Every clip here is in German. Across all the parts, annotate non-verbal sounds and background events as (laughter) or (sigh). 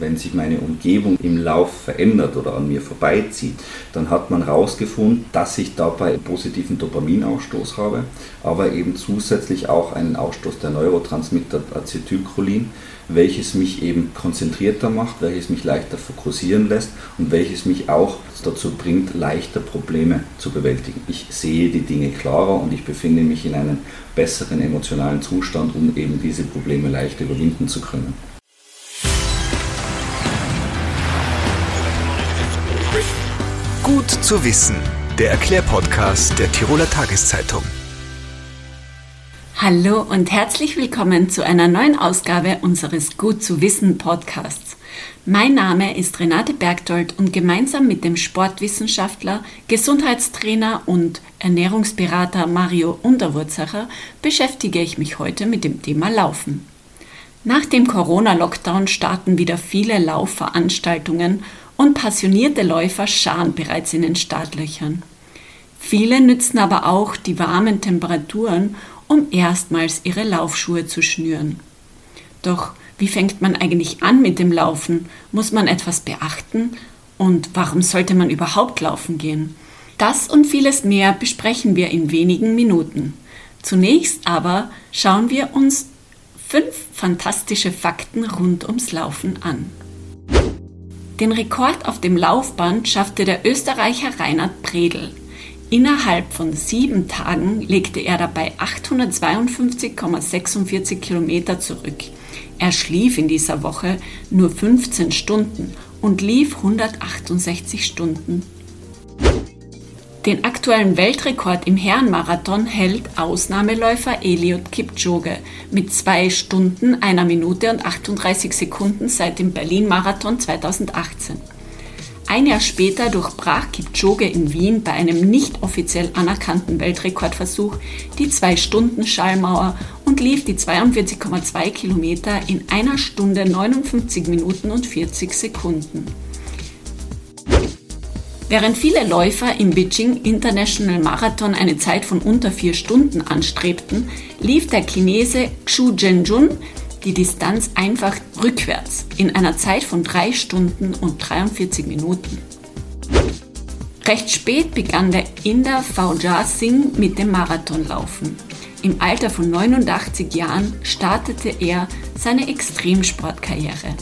wenn sich meine Umgebung im Lauf verändert oder an mir vorbeizieht, dann hat man herausgefunden, dass ich dabei einen positiven Dopaminausstoß habe, aber eben zusätzlich auch einen Ausstoß der Neurotransmitter Acetylcholin, welches mich eben konzentrierter macht, welches mich leichter fokussieren lässt und welches mich auch dazu bringt, leichter Probleme zu bewältigen. Ich sehe die Dinge klarer und ich befinde mich in einem besseren emotionalen Zustand, um eben diese Probleme leichter überwinden zu können. Zu wissen, der Erklärpodcast der Tiroler Tageszeitung. Hallo und herzlich willkommen zu einer neuen Ausgabe unseres Gut zu wissen Podcasts. Mein Name ist Renate Bergdold und gemeinsam mit dem Sportwissenschaftler, Gesundheitstrainer und Ernährungsberater Mario Unterwurzacher beschäftige ich mich heute mit dem Thema Laufen. Nach dem Corona-Lockdown starten wieder viele Laufveranstaltungen und passionierte Läufer scharen bereits in den Startlöchern. Viele nützen aber auch die warmen Temperaturen, um erstmals ihre Laufschuhe zu schnüren. Doch wie fängt man eigentlich an mit dem Laufen? Muss man etwas beachten? Und warum sollte man überhaupt laufen gehen? Das und vieles mehr besprechen wir in wenigen Minuten. Zunächst aber schauen wir uns fünf fantastische Fakten rund ums Laufen an. Den Rekord auf dem Laufband schaffte der Österreicher Reinhard Predel. Innerhalb von sieben Tagen legte er dabei 852,46 Kilometer zurück. Er schlief in dieser Woche nur 15 Stunden und lief 168 Stunden. Den aktuellen Weltrekord im Herrenmarathon hält Ausnahmeläufer Eliud Kipchoge mit zwei Stunden, einer Minute und 38 Sekunden seit dem Berlin-Marathon 2018. Ein Jahr später durchbrach Kipchoge in Wien bei einem nicht offiziell anerkannten Weltrekordversuch die Zwei-Stunden-Schallmauer und lief die 42,2 Kilometer in einer Stunde 59 Minuten und 40 Sekunden. Während viele Läufer im Beijing International Marathon eine Zeit von unter vier Stunden anstrebten, lief der Chinese Xu Zhenjun die Distanz einfach rückwärts in einer Zeit von 3 Stunden und 43 Minuten. Recht spät begann der Inder Faujah Singh mit dem Marathonlaufen. Im Alter von 89 Jahren startete er seine Extremsportkarriere.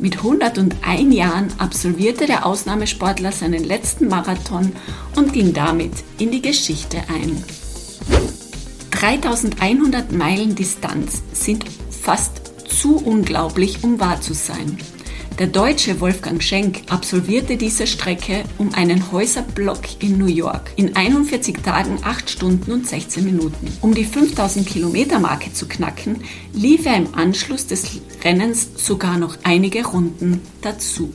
Mit 101 Jahren absolvierte der Ausnahmesportler seinen letzten Marathon und ging damit in die Geschichte ein. 3100 Meilen Distanz sind fast zu unglaublich, um wahr zu sein. Der Deutsche Wolfgang Schenk absolvierte diese Strecke um einen Häuserblock in New York in 41 Tagen, 8 Stunden und 16 Minuten. Um die 5000 Kilometer Marke zu knacken, lief er im Anschluss des Rennens sogar noch einige Runden dazu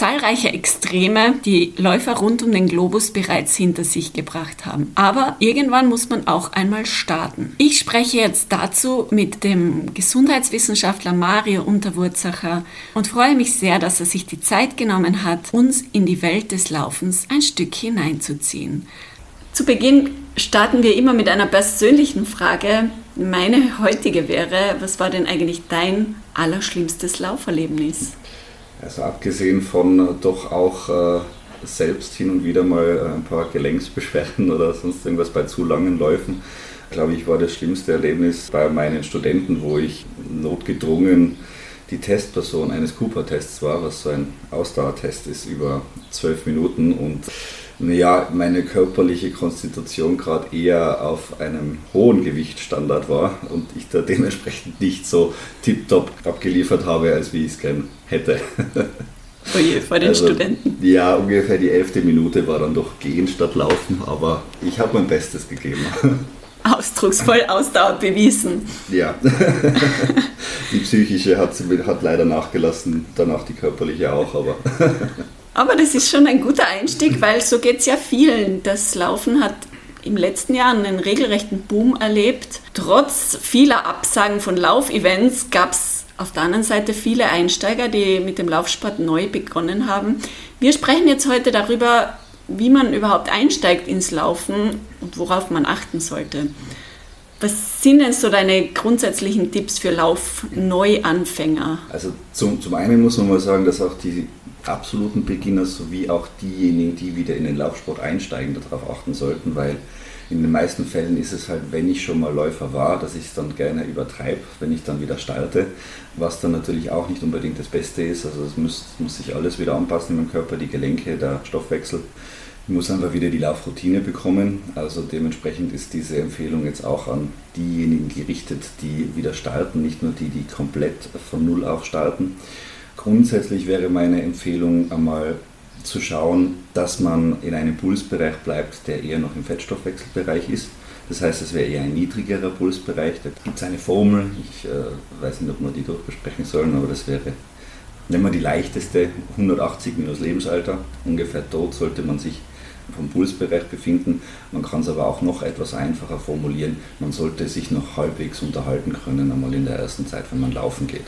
zahlreiche Extreme, die Läufer rund um den Globus bereits hinter sich gebracht haben. Aber irgendwann muss man auch einmal starten. Ich spreche jetzt dazu mit dem Gesundheitswissenschaftler Mario Unterwurzacher und freue mich sehr, dass er sich die Zeit genommen hat, uns in die Welt des Laufens ein Stück hineinzuziehen. Zu Beginn starten wir immer mit einer persönlichen Frage. Meine heutige wäre, was war denn eigentlich dein allerschlimmstes Lauferlebnis? Also abgesehen von äh, doch auch äh, selbst hin und wieder mal äh, ein paar Gelenksbeschwerden (laughs) oder sonst irgendwas bei zu langen Läufen, glaube ich, war das schlimmste Erlebnis bei meinen Studenten, wo ich notgedrungen die Testperson eines Cooper-Tests war, was so ein Ausdauertest ist über zwölf Minuten. Und ja, meine körperliche Konstitution gerade eher auf einem hohen Gewichtsstandard war und ich da dementsprechend nicht so tiptop abgeliefert habe, als wie ich es gern hätte. Oje, vor den also, Studenten. Ja, ungefähr die elfte Minute war dann doch gehen statt laufen, aber ich habe mein Bestes gegeben. Ausdrucksvoll Ausdauer bewiesen. Ja, die psychische hat, hat leider nachgelassen, danach die körperliche auch, aber. Aber das ist schon ein guter Einstieg, weil so geht es ja vielen. Das Laufen hat im letzten Jahr einen regelrechten Boom erlebt. Trotz vieler Absagen von Laufevents gab es auf der anderen Seite viele Einsteiger, die mit dem Laufsport neu begonnen haben. Wir sprechen jetzt heute darüber, wie man überhaupt einsteigt ins Laufen und worauf man achten sollte. Was sind denn so deine grundsätzlichen Tipps für Laufneuanfänger? Also zum, zum einen muss man mal sagen, dass auch die absoluten Beginner sowie auch diejenigen, die wieder in den Laufsport einsteigen, darauf achten sollten, weil in den meisten Fällen ist es halt, wenn ich schon mal Läufer war, dass ich es dann gerne übertreibe, wenn ich dann wieder starte, was dann natürlich auch nicht unbedingt das Beste ist. Also es muss, muss sich alles wieder anpassen im Körper, die Gelenke, der Stoffwechsel. Ich muss einfach wieder die Laufroutine bekommen. Also dementsprechend ist diese Empfehlung jetzt auch an diejenigen gerichtet, die wieder starten, nicht nur die, die komplett von Null auf starten. Grundsätzlich wäre meine Empfehlung einmal zu schauen, dass man in einem Pulsbereich bleibt, der eher noch im Fettstoffwechselbereich ist. Das heißt, es wäre eher ein niedrigerer Pulsbereich. Da gibt es eine Formel, ich äh, weiß nicht, ob wir die durchbesprechen sollen, aber das wäre, wenn man die leichteste, 180 minus Lebensalter, ungefähr dort sollte man sich vom Pulsbereich befinden. Man kann es aber auch noch etwas einfacher formulieren. Man sollte sich noch halbwegs unterhalten können, einmal in der ersten Zeit, wenn man laufen geht.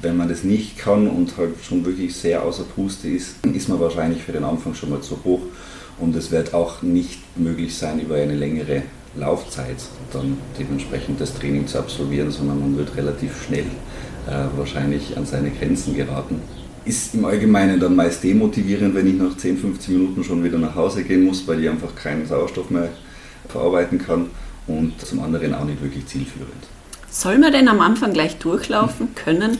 Wenn man das nicht kann und halt schon wirklich sehr außer Puste ist, ist man wahrscheinlich für den Anfang schon mal zu hoch und es wird auch nicht möglich sein, über eine längere Laufzeit dann dementsprechend das Training zu absolvieren, sondern man wird relativ schnell äh, wahrscheinlich an seine Grenzen geraten. Ist im Allgemeinen dann meist demotivierend, wenn ich nach 10, 15 Minuten schon wieder nach Hause gehen muss, weil ich einfach keinen Sauerstoff mehr verarbeiten kann und zum anderen auch nicht wirklich zielführend. Soll man denn am Anfang gleich durchlaufen können?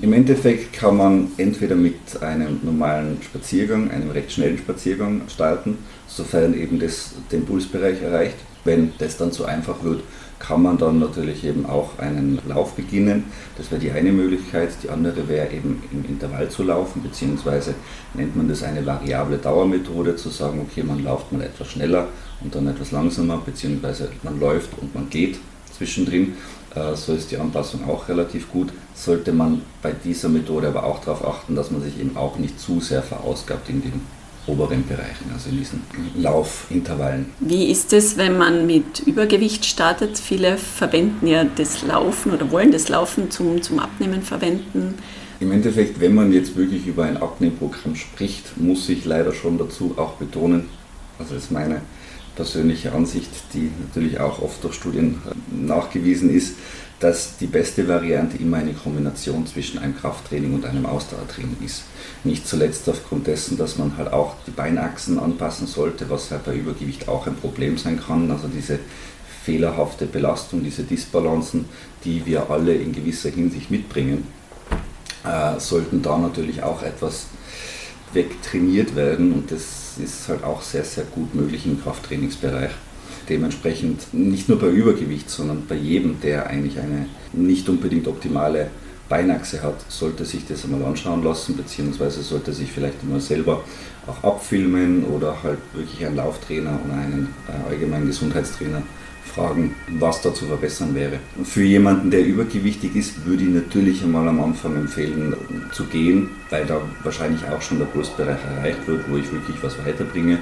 Im Endeffekt kann man entweder mit einem normalen Spaziergang, einem recht schnellen Spaziergang starten, sofern eben das den Pulsbereich erreicht. Wenn das dann zu einfach wird, kann man dann natürlich eben auch einen Lauf beginnen. Das wäre die eine Möglichkeit. Die andere wäre eben im Intervall zu laufen, beziehungsweise nennt man das eine variable Dauermethode, zu sagen, okay, man läuft mal etwas schneller und dann etwas langsamer, beziehungsweise man läuft und man geht zwischendrin. Äh, so ist die Anpassung auch relativ gut. Sollte man bei dieser Methode aber auch darauf achten, dass man sich eben auch nicht zu sehr verausgabt in den oberen Bereichen, also in diesen Laufintervallen. Wie ist es, wenn man mit Übergewicht startet? Viele verwenden ja das Laufen oder wollen das Laufen zum, zum Abnehmen verwenden. Im Endeffekt, wenn man jetzt wirklich über ein Abnehmprogramm spricht, muss ich leider schon dazu auch betonen, also das ist meine persönliche Ansicht, die natürlich auch oft durch Studien äh, nachgewiesen ist, dass die beste Variante immer eine Kombination zwischen einem Krafttraining und einem Ausdauertraining ist. Nicht zuletzt aufgrund dessen, dass man halt auch die Beinachsen anpassen sollte, was halt bei Übergewicht auch ein Problem sein kann. Also diese fehlerhafte Belastung, diese Disbalancen, die wir alle in gewisser Hinsicht mitbringen, äh, sollten da natürlich auch etwas wegtrainiert werden und das ist halt auch sehr, sehr gut möglich im Krafttrainingsbereich. Dementsprechend nicht nur bei Übergewicht, sondern bei jedem, der eigentlich eine nicht unbedingt optimale Beinachse hat, sollte sich das einmal anschauen lassen, beziehungsweise sollte sich vielleicht einmal selber auch abfilmen oder halt wirklich einen Lauftrainer oder einen äh, allgemeinen Gesundheitstrainer fragen, was da zu verbessern wäre. Für jemanden, der übergewichtig ist, würde ich natürlich einmal am Anfang empfehlen zu gehen, weil da wahrscheinlich auch schon der Pulsbereich erreicht wird, wo ich wirklich was weiterbringe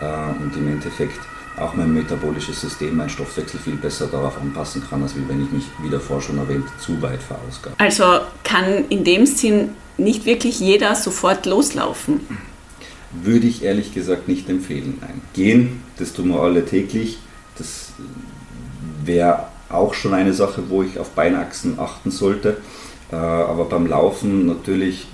äh, und im Endeffekt auch mein metabolisches System, mein Stoffwechsel viel besser darauf anpassen kann, als wenn ich mich, wie davor schon erwähnt, zu weit verausgabe. Also kann in dem Sinn nicht wirklich jeder sofort loslaufen? Würde ich ehrlich gesagt nicht empfehlen. Nein. Gehen, das tun wir alle täglich. Das wäre auch schon eine Sache, wo ich auf Beinachsen achten sollte. Äh, aber beim Laufen natürlich,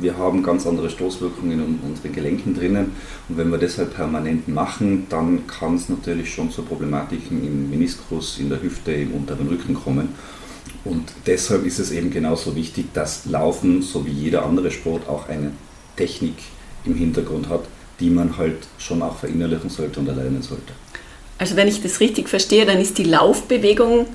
wir haben ganz andere Stoßwirkungen in unseren Gelenken drinnen. Und wenn wir das halt permanent machen, dann kann es natürlich schon zu Problematiken im Meniskus, in der Hüfte, im unteren Rücken kommen. Und deshalb ist es eben genauso wichtig, dass Laufen, so wie jeder andere Sport, auch eine Technik im Hintergrund hat, die man halt schon auch verinnerlichen sollte und erlernen sollte. Also wenn ich das richtig verstehe, dann ist die Laufbewegung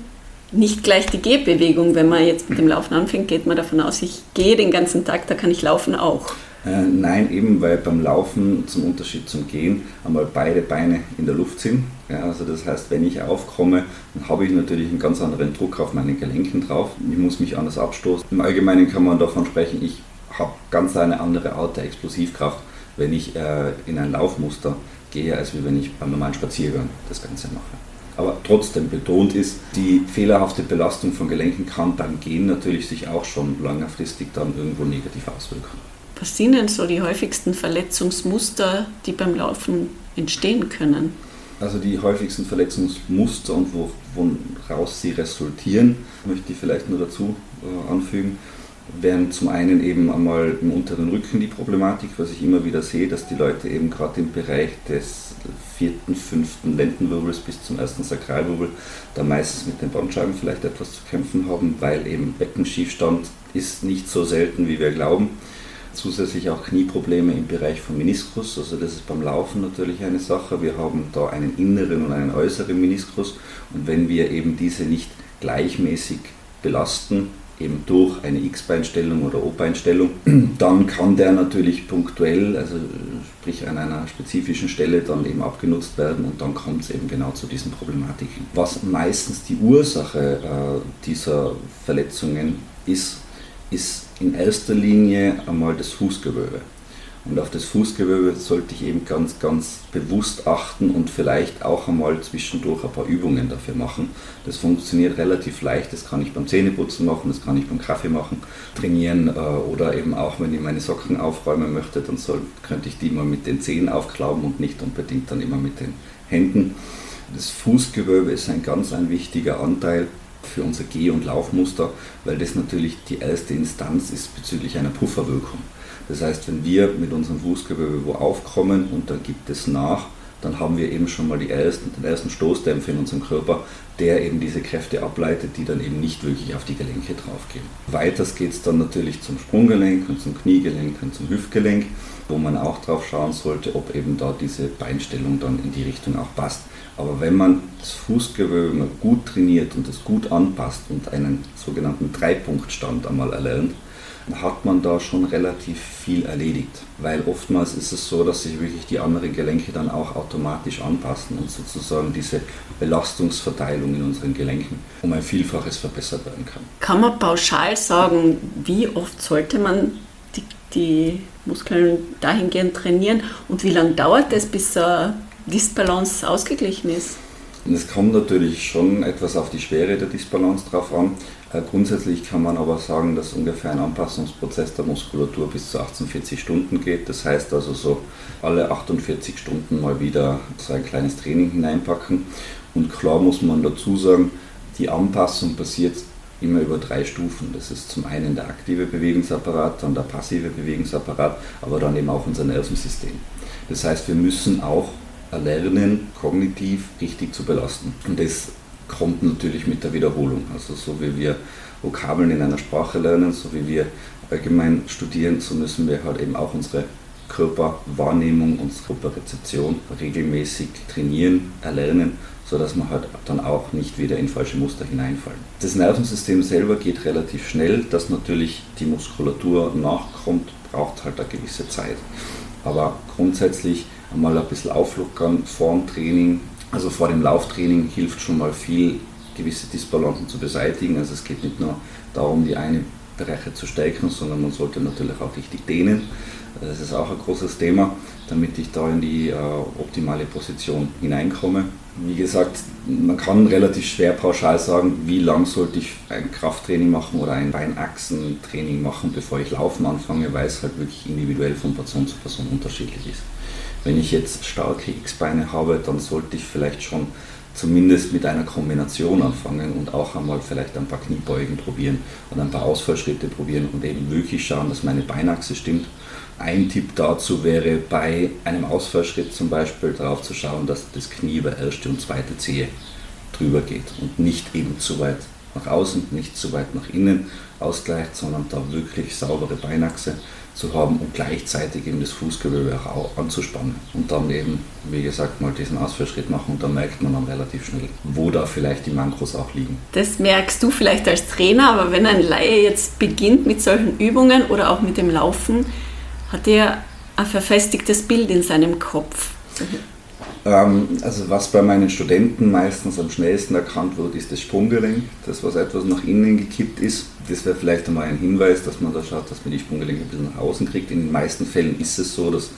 nicht gleich die Gehbewegung. Wenn man jetzt mit dem Laufen anfängt, geht man davon aus, ich gehe den ganzen Tag, da kann ich laufen auch. Äh, nein, eben weil beim Laufen zum Unterschied zum Gehen einmal beide Beine in der Luft sind. Ja, also das heißt, wenn ich aufkomme, dann habe ich natürlich einen ganz anderen Druck auf meine Gelenken drauf. Ich muss mich anders abstoßen. Im Allgemeinen kann man davon sprechen, ich habe ganz eine andere Art der Explosivkraft, wenn ich äh, in ein Laufmuster gehe, als wenn ich beim normalen Spaziergang das Ganze mache. Aber trotzdem betont ist, die fehlerhafte Belastung von Gelenken kann beim Gehen natürlich sich auch schon längerfristig dann irgendwo negativ auswirken. Was sind denn so die häufigsten Verletzungsmuster, die beim Laufen entstehen können? Also die häufigsten Verletzungsmuster und woraus sie resultieren, möchte ich vielleicht nur dazu äh, anfügen, wären zum einen eben einmal im unteren Rücken die Problematik, was ich immer wieder sehe, dass die Leute eben gerade im Bereich des vierten, fünften Lendenwirbels bis zum ersten Sakralwirbel da meistens mit den Bandscheiben vielleicht etwas zu kämpfen haben, weil eben Beckenschiefstand ist nicht so selten, wie wir glauben. Zusätzlich auch Knieprobleme im Bereich vom Meniskus, also das ist beim Laufen natürlich eine Sache. Wir haben da einen inneren und einen äußeren Meniskus und wenn wir eben diese nicht gleichmäßig belasten, eben durch eine X-Beinstellung oder O-Beinstellung, (clears throat) dann kann der natürlich punktuell, also sprich an einer spezifischen Stelle dann eben abgenutzt werden und dann kommt es eben genau zu diesen Problematiken. Was meistens die Ursache äh, dieser Verletzungen ist, ist in erster Linie einmal das Fußgewölbe. Und auf das Fußgewölbe sollte ich eben ganz, ganz bewusst achten und vielleicht auch einmal zwischendurch ein paar Übungen dafür machen. Das funktioniert relativ leicht, das kann ich beim Zähneputzen machen, das kann ich beim Kaffee machen, trainieren äh, oder eben auch, wenn ich meine Socken aufräumen möchte, dann soll, könnte ich die mal mit den Zehen aufklauben und nicht unbedingt dann immer mit den Händen. Das Fußgewölbe ist ein ganz ein wichtiger Anteil für unser Geh- und Laufmuster, weil das natürlich die erste Instanz ist bezüglich einer Pufferwirkung. Das heißt, wenn wir mit unserem Fußgewölbe wo aufkommen und dann gibt es nach, dann haben wir eben schon mal die ersten, den ersten Stoßdämpfer in unserem Körper, der eben diese Kräfte ableitet, die dann eben nicht wirklich auf die Gelenke draufgehen. Weiters geht es dann natürlich zum Sprunggelenk und zum Kniegelenk und zum Hüftgelenk, wo man auch drauf schauen sollte, ob eben da diese Beinstellung dann in die Richtung auch passt. Aber wenn man das Fußgewölbe gut trainiert und es gut anpasst und einen sogenannten Dreipunktstand einmal erlernt, hat man da schon relativ viel erledigt. Weil oftmals ist es so, dass sich wirklich die anderen Gelenke dann auch automatisch anpassen und sozusagen diese Belastungsverteilung in unseren Gelenken um ein Vielfaches verbessert werden kann. Kann man pauschal sagen, wie oft sollte man die, die Muskeln dahingehend trainieren und wie lange dauert es, bis eine Disbalance ausgeglichen ist? es kommt natürlich schon etwas auf die Schwere der Disbalance drauf an. Äh, grundsätzlich kann man aber sagen, dass ungefähr ein Anpassungsprozess der Muskulatur bis zu 48 Stunden geht. Das heißt also so alle 48 Stunden mal wieder so ein kleines Training hineinpacken. Und klar muss man dazu sagen, die Anpassung passiert immer über drei Stufen. Das ist zum einen der aktive Bewegungsapparat, dann der passive Bewegungsapparat, aber dann eben auch unser Nervensystem. Das heißt, wir müssen auch erlernen, kognitiv richtig zu belasten. Und das kommt natürlich mit der Wiederholung. Also so wie wir Vokabeln in einer Sprache lernen, so wie wir allgemein studieren, so müssen wir halt eben auch unsere Körperwahrnehmung, unsere Körperrezeption regelmäßig trainieren, erlernen, sodass wir halt dann auch nicht wieder in falsche Muster hineinfallen. Das Nervensystem selber geht relativ schnell, dass natürlich die Muskulatur nachkommt, braucht halt eine gewisse Zeit. Aber grundsätzlich einmal ein bisschen auflockern vor dem Training, also vor dem Lauftraining hilft schon mal viel, gewisse Disbalancen zu beseitigen. Also es geht nicht nur darum, die eine Bereiche zu stärken, sondern man sollte natürlich auch richtig dehnen. Das ist auch ein großes Thema, damit ich da in die äh, optimale Position hineinkomme. Wie gesagt, man kann relativ schwer pauschal sagen, wie lang sollte ich ein Krafttraining machen oder ein Beinachsentraining machen, bevor ich laufen anfange, weil es halt wirklich individuell von Person zu Person unterschiedlich ist. Wenn ich jetzt starke X-Beine habe, dann sollte ich vielleicht schon zumindest mit einer Kombination anfangen und auch einmal vielleicht ein paar Kniebeugen probieren und ein paar Ausfallschritte probieren und eben wirklich schauen, dass meine Beinachse stimmt. Ein Tipp dazu wäre bei einem Ausfallschritt zum Beispiel darauf zu schauen, dass das Knie über erste und zweite Zehe drüber geht und nicht eben zu weit nach außen, nicht zu weit nach innen ausgleicht, sondern da wirklich saubere Beinachse zu haben und gleichzeitig eben das Fußgewölbe auch anzuspannen. Und dann eben, wie gesagt, mal diesen Ausfallschritt machen und dann merkt man dann relativ schnell, wo da vielleicht die Mankos auch liegen. Das merkst du vielleicht als Trainer, aber wenn ein Laie jetzt beginnt mit solchen Übungen oder auch mit dem Laufen, hat er ein verfestigtes Bild in seinem Kopf. Ähm, also was bei meinen Studenten meistens am schnellsten erkannt wird, ist das Sprunggelenk, das was etwas nach innen gekippt ist. Das wäre vielleicht einmal ein Hinweis, dass man da schaut, dass man die Sprunggelenke ein bisschen nach außen kriegt. In den meisten Fällen ist es so, dass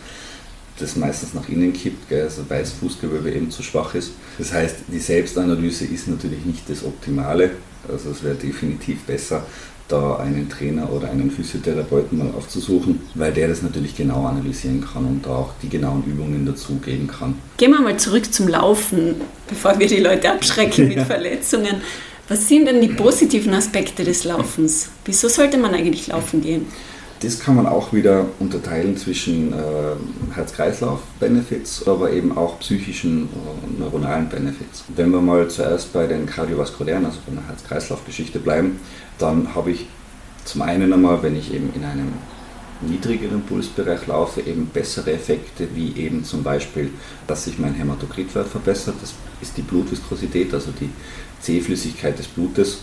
das meistens nach innen kippt, gell, also weil das Fußgewölbe eben zu schwach ist. Das heißt, die Selbstanalyse ist natürlich nicht das Optimale. Also es wäre definitiv besser, da einen Trainer oder einen Physiotherapeuten mal aufzusuchen, weil der das natürlich genau analysieren kann und da auch die genauen Übungen dazu geben kann. Gehen wir mal zurück zum Laufen, bevor wir die Leute abschrecken (laughs) mit Verletzungen. Was sind denn die positiven Aspekte des Laufens? Wieso sollte man eigentlich laufen gehen? Das kann man auch wieder unterteilen zwischen äh, Herz-Kreislauf-Benefits, aber eben auch psychischen und äh, neuronalen Benefits. Wenn wir mal zuerst bei den kardiovaskulären, also bei der Herz-Kreislauf-Geschichte bleiben, dann habe ich zum einen einmal, wenn ich eben in einem niedrigeren Pulsbereich laufe, eben bessere Effekte, wie eben zum Beispiel, dass sich mein Hämatokritwert verbessert. Das ist die Blutviskosität, also die Zähflüssigkeit des Blutes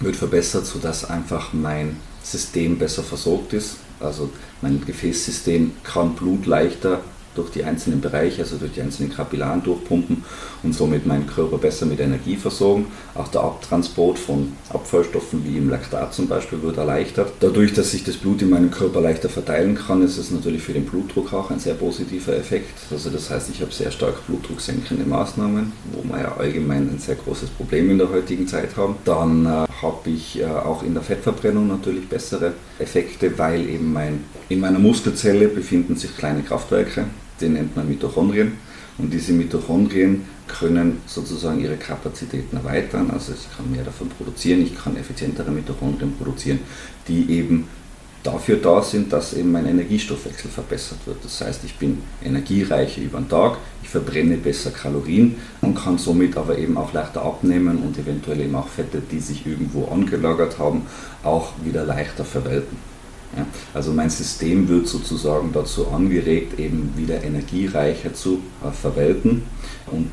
wird verbessert, sodass einfach mein System besser versorgt ist. Also mein Gefäßsystem kann Blut leichter durch die einzelnen Bereiche, also durch die einzelnen Kapillaren durchpumpen und somit meinen Körper besser mit Energie versorgen. Auch der Abtransport von Abfallstoffen wie im Laktat zum Beispiel wird erleichtert. Dadurch, dass sich das Blut in meinem Körper leichter verteilen kann, ist es natürlich für den Blutdruck auch ein sehr positiver Effekt. Also das heißt, ich habe sehr stark blutdrucksenkende Maßnahmen, wo wir ja allgemein ein sehr großes Problem in der heutigen Zeit haben. Dann äh, habe ich äh, auch in der Fettverbrennung natürlich bessere Effekte, weil eben mein, in meiner Muskelzelle befinden sich kleine Kraftwerke den nennt man Mitochondrien. Und diese Mitochondrien können sozusagen ihre Kapazitäten erweitern. Also ich kann mehr davon produzieren, ich kann effizientere Mitochondrien produzieren, die eben dafür da sind, dass eben mein Energiestoffwechsel verbessert wird. Das heißt, ich bin energiereicher über den Tag, ich verbrenne besser Kalorien und kann somit aber eben auch leichter abnehmen und eventuell eben auch Fette, die sich irgendwo angelagert haben, auch wieder leichter verwelten. Ja, also mein System wird sozusagen dazu angeregt, eben wieder energiereicher zu äh, verwelten. Und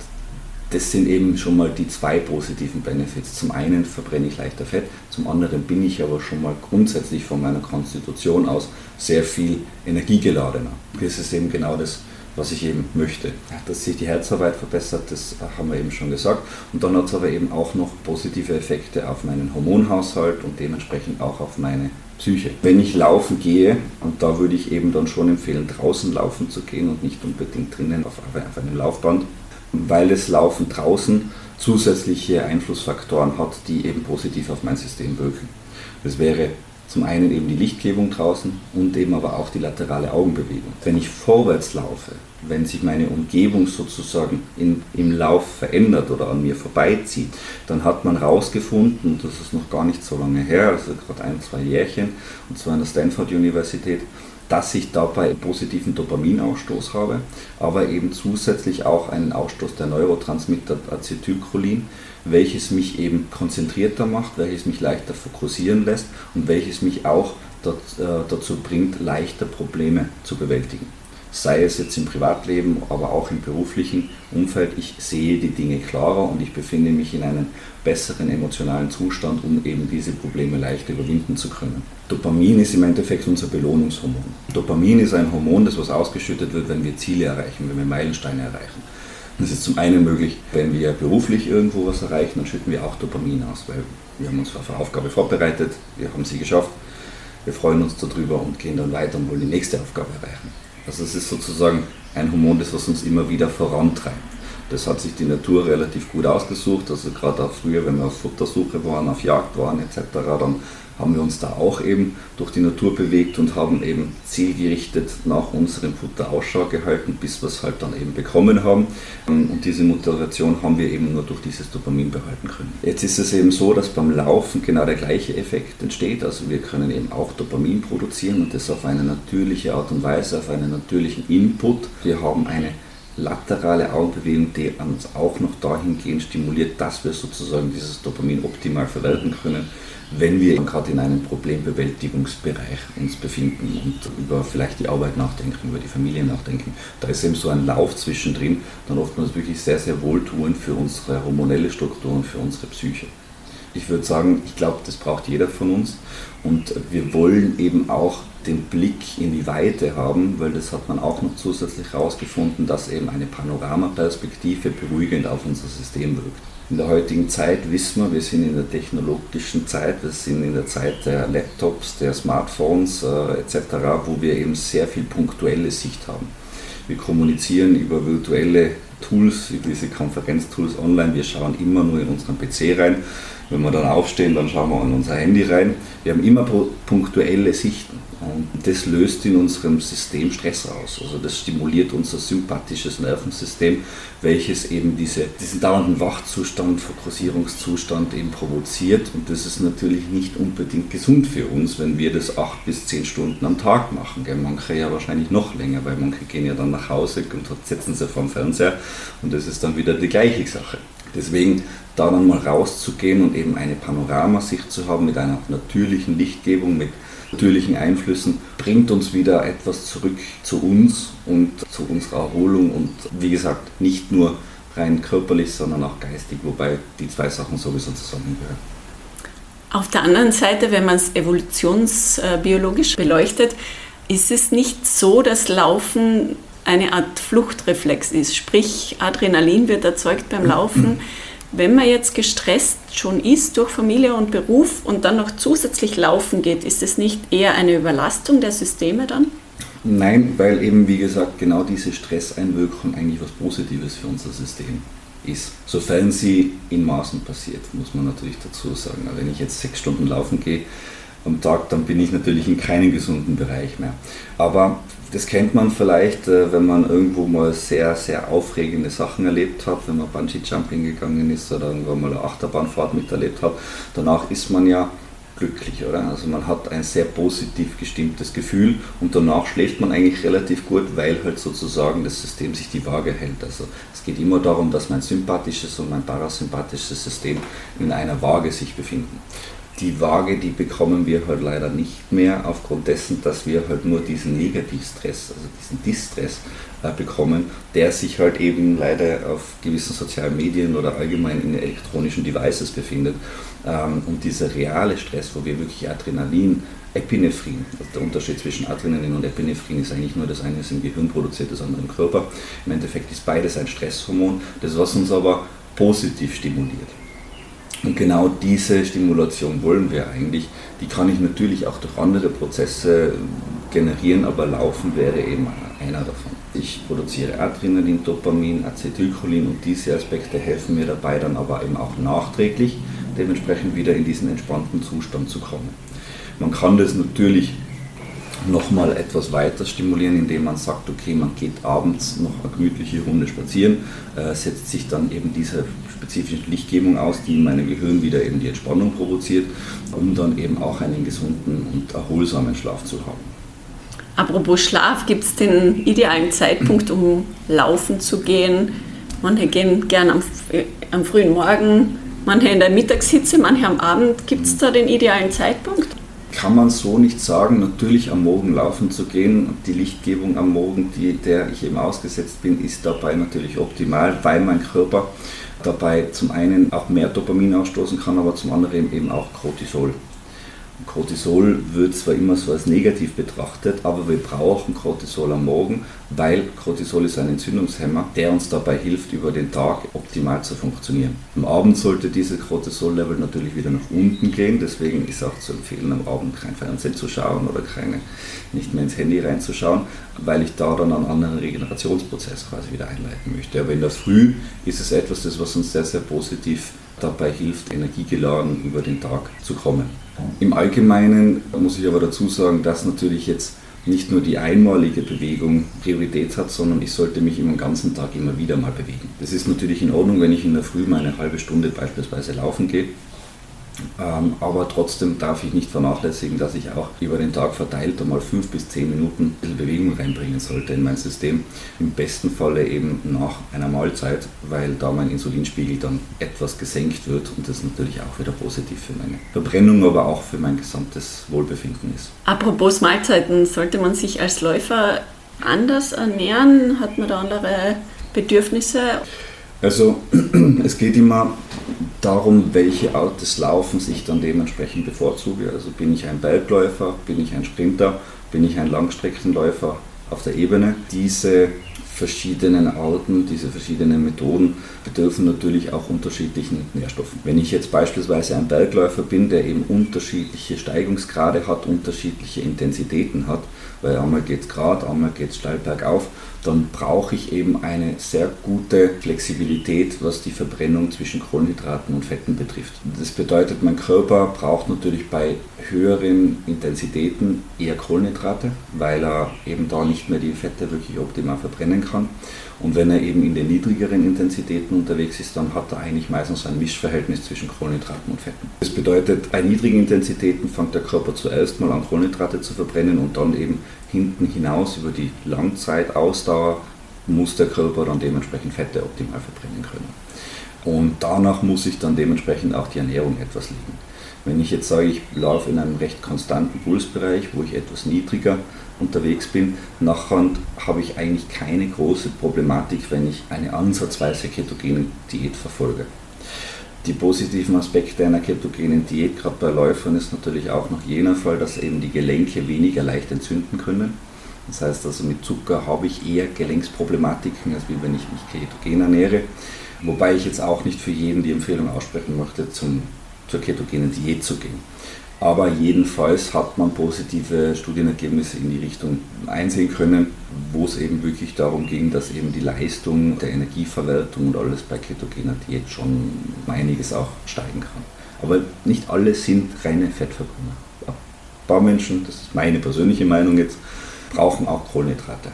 das sind eben schon mal die zwei positiven Benefits. Zum einen verbrenne ich leichter Fett, zum anderen bin ich aber schon mal grundsätzlich von meiner Konstitution aus sehr viel energiegeladener. Das ist eben genau das, was ich eben möchte. Dass sich die Herzarbeit verbessert, das haben wir eben schon gesagt. Und dann hat es aber eben auch noch positive Effekte auf meinen Hormonhaushalt und dementsprechend auch auf meine Psyche. Wenn ich laufen gehe, und da würde ich eben dann schon empfehlen, draußen laufen zu gehen und nicht unbedingt drinnen auf, auf einem Laufband, weil das Laufen draußen zusätzliche Einflussfaktoren hat, die eben positiv auf mein System wirken. Das wäre zum einen eben die Lichtgebung draußen und eben aber auch die laterale Augenbewegung. Wenn ich vorwärts laufe, wenn sich meine Umgebung sozusagen in, im Lauf verändert oder an mir vorbeizieht, dann hat man herausgefunden, das ist noch gar nicht so lange her, also gerade ein, zwei Jährchen, und zwar an der Stanford-Universität, dass ich dabei einen positiven Dopaminausstoß habe, aber eben zusätzlich auch einen Ausstoß der Neurotransmitter Acetylcholin, welches mich eben konzentrierter macht, welches mich leichter fokussieren lässt und welches mich auch äh, dazu bringt, leichter Probleme zu bewältigen. Sei es jetzt im Privatleben, aber auch im beruflichen Umfeld, ich sehe die Dinge klarer und ich befinde mich in einem besseren emotionalen Zustand, um eben diese Probleme leichter überwinden zu können. Dopamin ist im Endeffekt unser Belohnungshormon. Dopamin ist ein Hormon, das was ausgeschüttet wird, wenn wir Ziele erreichen, wenn wir Meilensteine erreichen. Das ist zum einen möglich, wenn wir beruflich irgendwo was erreichen, dann schütten wir auch Dopamin aus, weil wir haben uns auf eine Aufgabe vorbereitet, wir haben sie geschafft, wir freuen uns darüber und gehen dann weiter und wollen die nächste Aufgabe erreichen. Also es ist sozusagen ein Hormon, das was uns immer wieder vorantreibt. Das hat sich die Natur relativ gut ausgesucht. Also gerade auch früher, wenn wir auf Futtersuche waren, auf Jagd waren etc., dann haben wir uns da auch eben durch die Natur bewegt und haben eben zielgerichtet nach unserem Futter Ausschau gehalten, bis wir es halt dann eben bekommen haben. Und diese Motivation haben wir eben nur durch dieses Dopamin behalten können. Jetzt ist es eben so, dass beim Laufen genau der gleiche Effekt entsteht. Also wir können eben auch Dopamin produzieren und das auf eine natürliche Art und Weise, auf einen natürlichen Input. Wir haben eine laterale Augenbewegung, die uns auch noch dahingehend stimuliert, dass wir sozusagen dieses Dopamin optimal verwalten können wenn wir gerade in einem Problembewältigungsbereich uns befinden und über vielleicht die Arbeit nachdenken, über die Familie nachdenken. Da ist eben so ein Lauf zwischendrin, dann oftmals wirklich sehr, sehr wohltuend für unsere hormonelle Struktur und für unsere Psyche. Ich würde sagen, ich glaube, das braucht jeder von uns und wir wollen eben auch den Blick in die Weite haben, weil das hat man auch noch zusätzlich herausgefunden, dass eben eine Panoramaperspektive beruhigend auf unser System wirkt. In der heutigen Zeit wissen wir, wir sind in der technologischen Zeit, wir sind in der Zeit der Laptops, der Smartphones äh, etc., wo wir eben sehr viel punktuelle Sicht haben. Wir kommunizieren über virtuelle Tools, diese Konferenztools online. Wir schauen immer nur in unseren PC rein. Wenn wir dann aufstehen, dann schauen wir in unser Handy rein. Wir haben immer punktuelle Sichten. Und das löst in unserem System Stress aus. Also das stimuliert unser sympathisches Nervensystem, welches eben diese, diesen dauernden Wachzustand, Fokussierungszustand eben provoziert. Und das ist natürlich nicht unbedingt gesund für uns, wenn wir das acht bis zehn Stunden am Tag machen. Manche ja wahrscheinlich noch länger, weil manche gehen ja dann nach Hause und setzen sich vor dem Fernseher und das ist dann wieder die gleiche Sache. Deswegen da dann mal rauszugehen und eben eine Panoramasicht zu haben mit einer natürlichen Lichtgebung, mit natürlichen Einflüssen, bringt uns wieder etwas zurück zu uns und zu unserer Erholung und wie gesagt, nicht nur rein körperlich, sondern auch geistig, wobei die zwei Sachen sowieso zusammengehören. Auf der anderen Seite, wenn man es evolutionsbiologisch beleuchtet, ist es nicht so, dass Laufen eine Art Fluchtreflex ist. Sprich, Adrenalin wird erzeugt beim Laufen. Wenn man jetzt gestresst schon ist durch Familie und Beruf und dann noch zusätzlich laufen geht, ist es nicht eher eine Überlastung der Systeme dann? Nein, weil eben, wie gesagt, genau diese Stresseinwirkung eigentlich was Positives für unser System ist. Sofern sie in Maßen passiert, muss man natürlich dazu sagen. wenn ich jetzt sechs Stunden laufen gehe am Tag, dann bin ich natürlich in keinem gesunden Bereich mehr. Aber das kennt man vielleicht, äh, wenn man irgendwo mal sehr, sehr aufregende Sachen erlebt hat, wenn man Bungee-Jumping gegangen ist oder irgendwann mal eine Achterbahnfahrt miterlebt hat. Danach ist man ja glücklich, oder? Also man hat ein sehr positiv gestimmtes Gefühl und danach schläft man eigentlich relativ gut, weil halt sozusagen das System sich die Waage hält. Also es geht immer darum, dass mein sympathisches und mein parasympathisches System in einer Waage sich befinden die Waage, die bekommen wir halt leider nicht mehr, aufgrund dessen, dass wir halt nur diesen Negativstress, also diesen Distress äh, bekommen, der sich halt eben leider auf gewissen sozialen Medien oder allgemein in elektronischen Devices befindet. Ähm, und dieser reale Stress, wo wir wirklich Adrenalin, Epinephrin, also der Unterschied zwischen Adrenalin und Epinephrin ist eigentlich nur, das eine ist im Gehirn produziert, das andere im Körper. Im Endeffekt ist beides ein Stresshormon, das was uns aber positiv stimuliert. Und genau diese Stimulation wollen wir eigentlich. Die kann ich natürlich auch durch andere Prozesse generieren, aber Laufen wäre eben einer davon. Ich produziere Adrenalin, Dopamin, Acetylcholin und diese Aspekte helfen mir dabei dann aber eben auch nachträglich dementsprechend wieder in diesen entspannten Zustand zu kommen. Man kann das natürlich nochmal etwas weiter stimulieren, indem man sagt, okay, man geht abends noch eine gemütliche Runde spazieren, äh, setzt sich dann eben diese spezifische Lichtgebung aus, die in meinem Gehirn wieder eben die Entspannung provoziert, um dann eben auch einen gesunden und erholsamen Schlaf zu haben. Apropos Schlaf, gibt es den idealen Zeitpunkt, um laufen zu gehen? Manche gehen gern am, am frühen Morgen, manche in der Mittagshitze, manche am Abend. Gibt es da den idealen Zeitpunkt? Kann man so nicht sagen. Natürlich am Morgen laufen zu gehen, die Lichtgebung am Morgen, die, der ich eben ausgesetzt bin, ist dabei natürlich optimal, weil mein Körper dabei zum einen auch mehr Dopamin ausstoßen kann, aber zum anderen eben auch Cortisol. Cortisol wird zwar immer so als negativ betrachtet, aber wir brauchen Cortisol am Morgen, weil Cortisol ist ein Entzündungshemmer, der uns dabei hilft, über den Tag optimal zu funktionieren. Am Abend sollte dieses Cortisol-Level natürlich wieder nach unten gehen, deswegen ist auch zu empfehlen, am Abend kein Fernsehen zu schauen oder keine, nicht mehr ins Handy reinzuschauen, weil ich da dann einen anderen Regenerationsprozess quasi wieder einleiten möchte. Aber in der Früh ist es etwas, das was uns sehr, sehr positiv dabei hilft, energiegeladen über den Tag zu kommen. Im Allgemeinen muss ich aber dazu sagen, dass natürlich jetzt nicht nur die einmalige Bewegung Priorität hat, sondern ich sollte mich den ganzen Tag immer wieder mal bewegen. Das ist natürlich in Ordnung, wenn ich in der Früh mal eine halbe Stunde beispielsweise laufen gehe. Ähm, aber trotzdem darf ich nicht vernachlässigen, dass ich auch über den Tag verteilt einmal fünf bis zehn Minuten Bewegung reinbringen sollte in mein System. Im besten Falle eben nach einer Mahlzeit, weil da mein Insulinspiegel dann etwas gesenkt wird und das natürlich auch wieder positiv für meine Verbrennung, aber auch für mein gesamtes Wohlbefinden ist. Apropos Mahlzeiten, sollte man sich als Läufer anders ernähren? Hat man da andere Bedürfnisse? Also (clears throat) es geht immer darum, welche Art des Laufens ich dann dementsprechend bevorzuge. Also bin ich ein Bergläufer, bin ich ein Sprinter, bin ich ein Langstreckenläufer auf der Ebene. Diese verschiedenen Arten, diese verschiedenen Methoden bedürfen natürlich auch unterschiedlichen Nährstoffen. Wenn ich jetzt beispielsweise ein Bergläufer bin, der eben unterschiedliche Steigungsgrade hat, unterschiedliche Intensitäten hat, weil einmal geht es gerade, einmal geht es steil bergauf, dann brauche ich eben eine sehr gute Flexibilität, was die Verbrennung zwischen Kohlenhydraten und Fetten betrifft. Das bedeutet, mein Körper braucht natürlich bei höheren Intensitäten eher Kohlenhydrate, weil er eben da nicht mehr die Fette wirklich optimal verbrennen kann. Und wenn er eben in den niedrigeren Intensitäten unterwegs ist, dann hat er eigentlich meistens ein Mischverhältnis zwischen Kohlenhydraten und Fetten. Das bedeutet, bei niedrigen Intensitäten fängt der Körper zuerst mal an Kohlenhydrate zu verbrennen und dann eben hinten hinaus über die Langzeitausdauer muss der Körper dann dementsprechend Fette optimal verbrennen können. Und danach muss sich dann dementsprechend auch die Ernährung etwas liegen. Wenn ich jetzt sage, ich laufe in einem recht konstanten Pulsbereich, wo ich etwas niedriger unterwegs bin, nachher habe ich eigentlich keine große Problematik, wenn ich eine ansatzweise ketogene Diät verfolge. Die positiven Aspekte einer ketogenen Diät, gerade bei Läufern, ist natürlich auch noch jener Fall, dass eben die Gelenke weniger leicht entzünden können. Das heißt also, mit Zucker habe ich eher Gelenksproblematiken, als wenn ich mich ketogen ernähre. Wobei ich jetzt auch nicht für jeden die Empfehlung aussprechen möchte, zum zur ketogenen Diät zu gehen. Aber jedenfalls hat man positive Studienergebnisse in die Richtung einsehen können, wo es eben wirklich darum ging, dass eben die Leistung der Energieverwertung und alles bei ketogener Diät schon einiges auch steigen kann. Aber nicht alle sind reine Fettverbrenner. Ein paar Menschen, das ist meine persönliche Meinung jetzt, brauchen auch Kohlenhydrate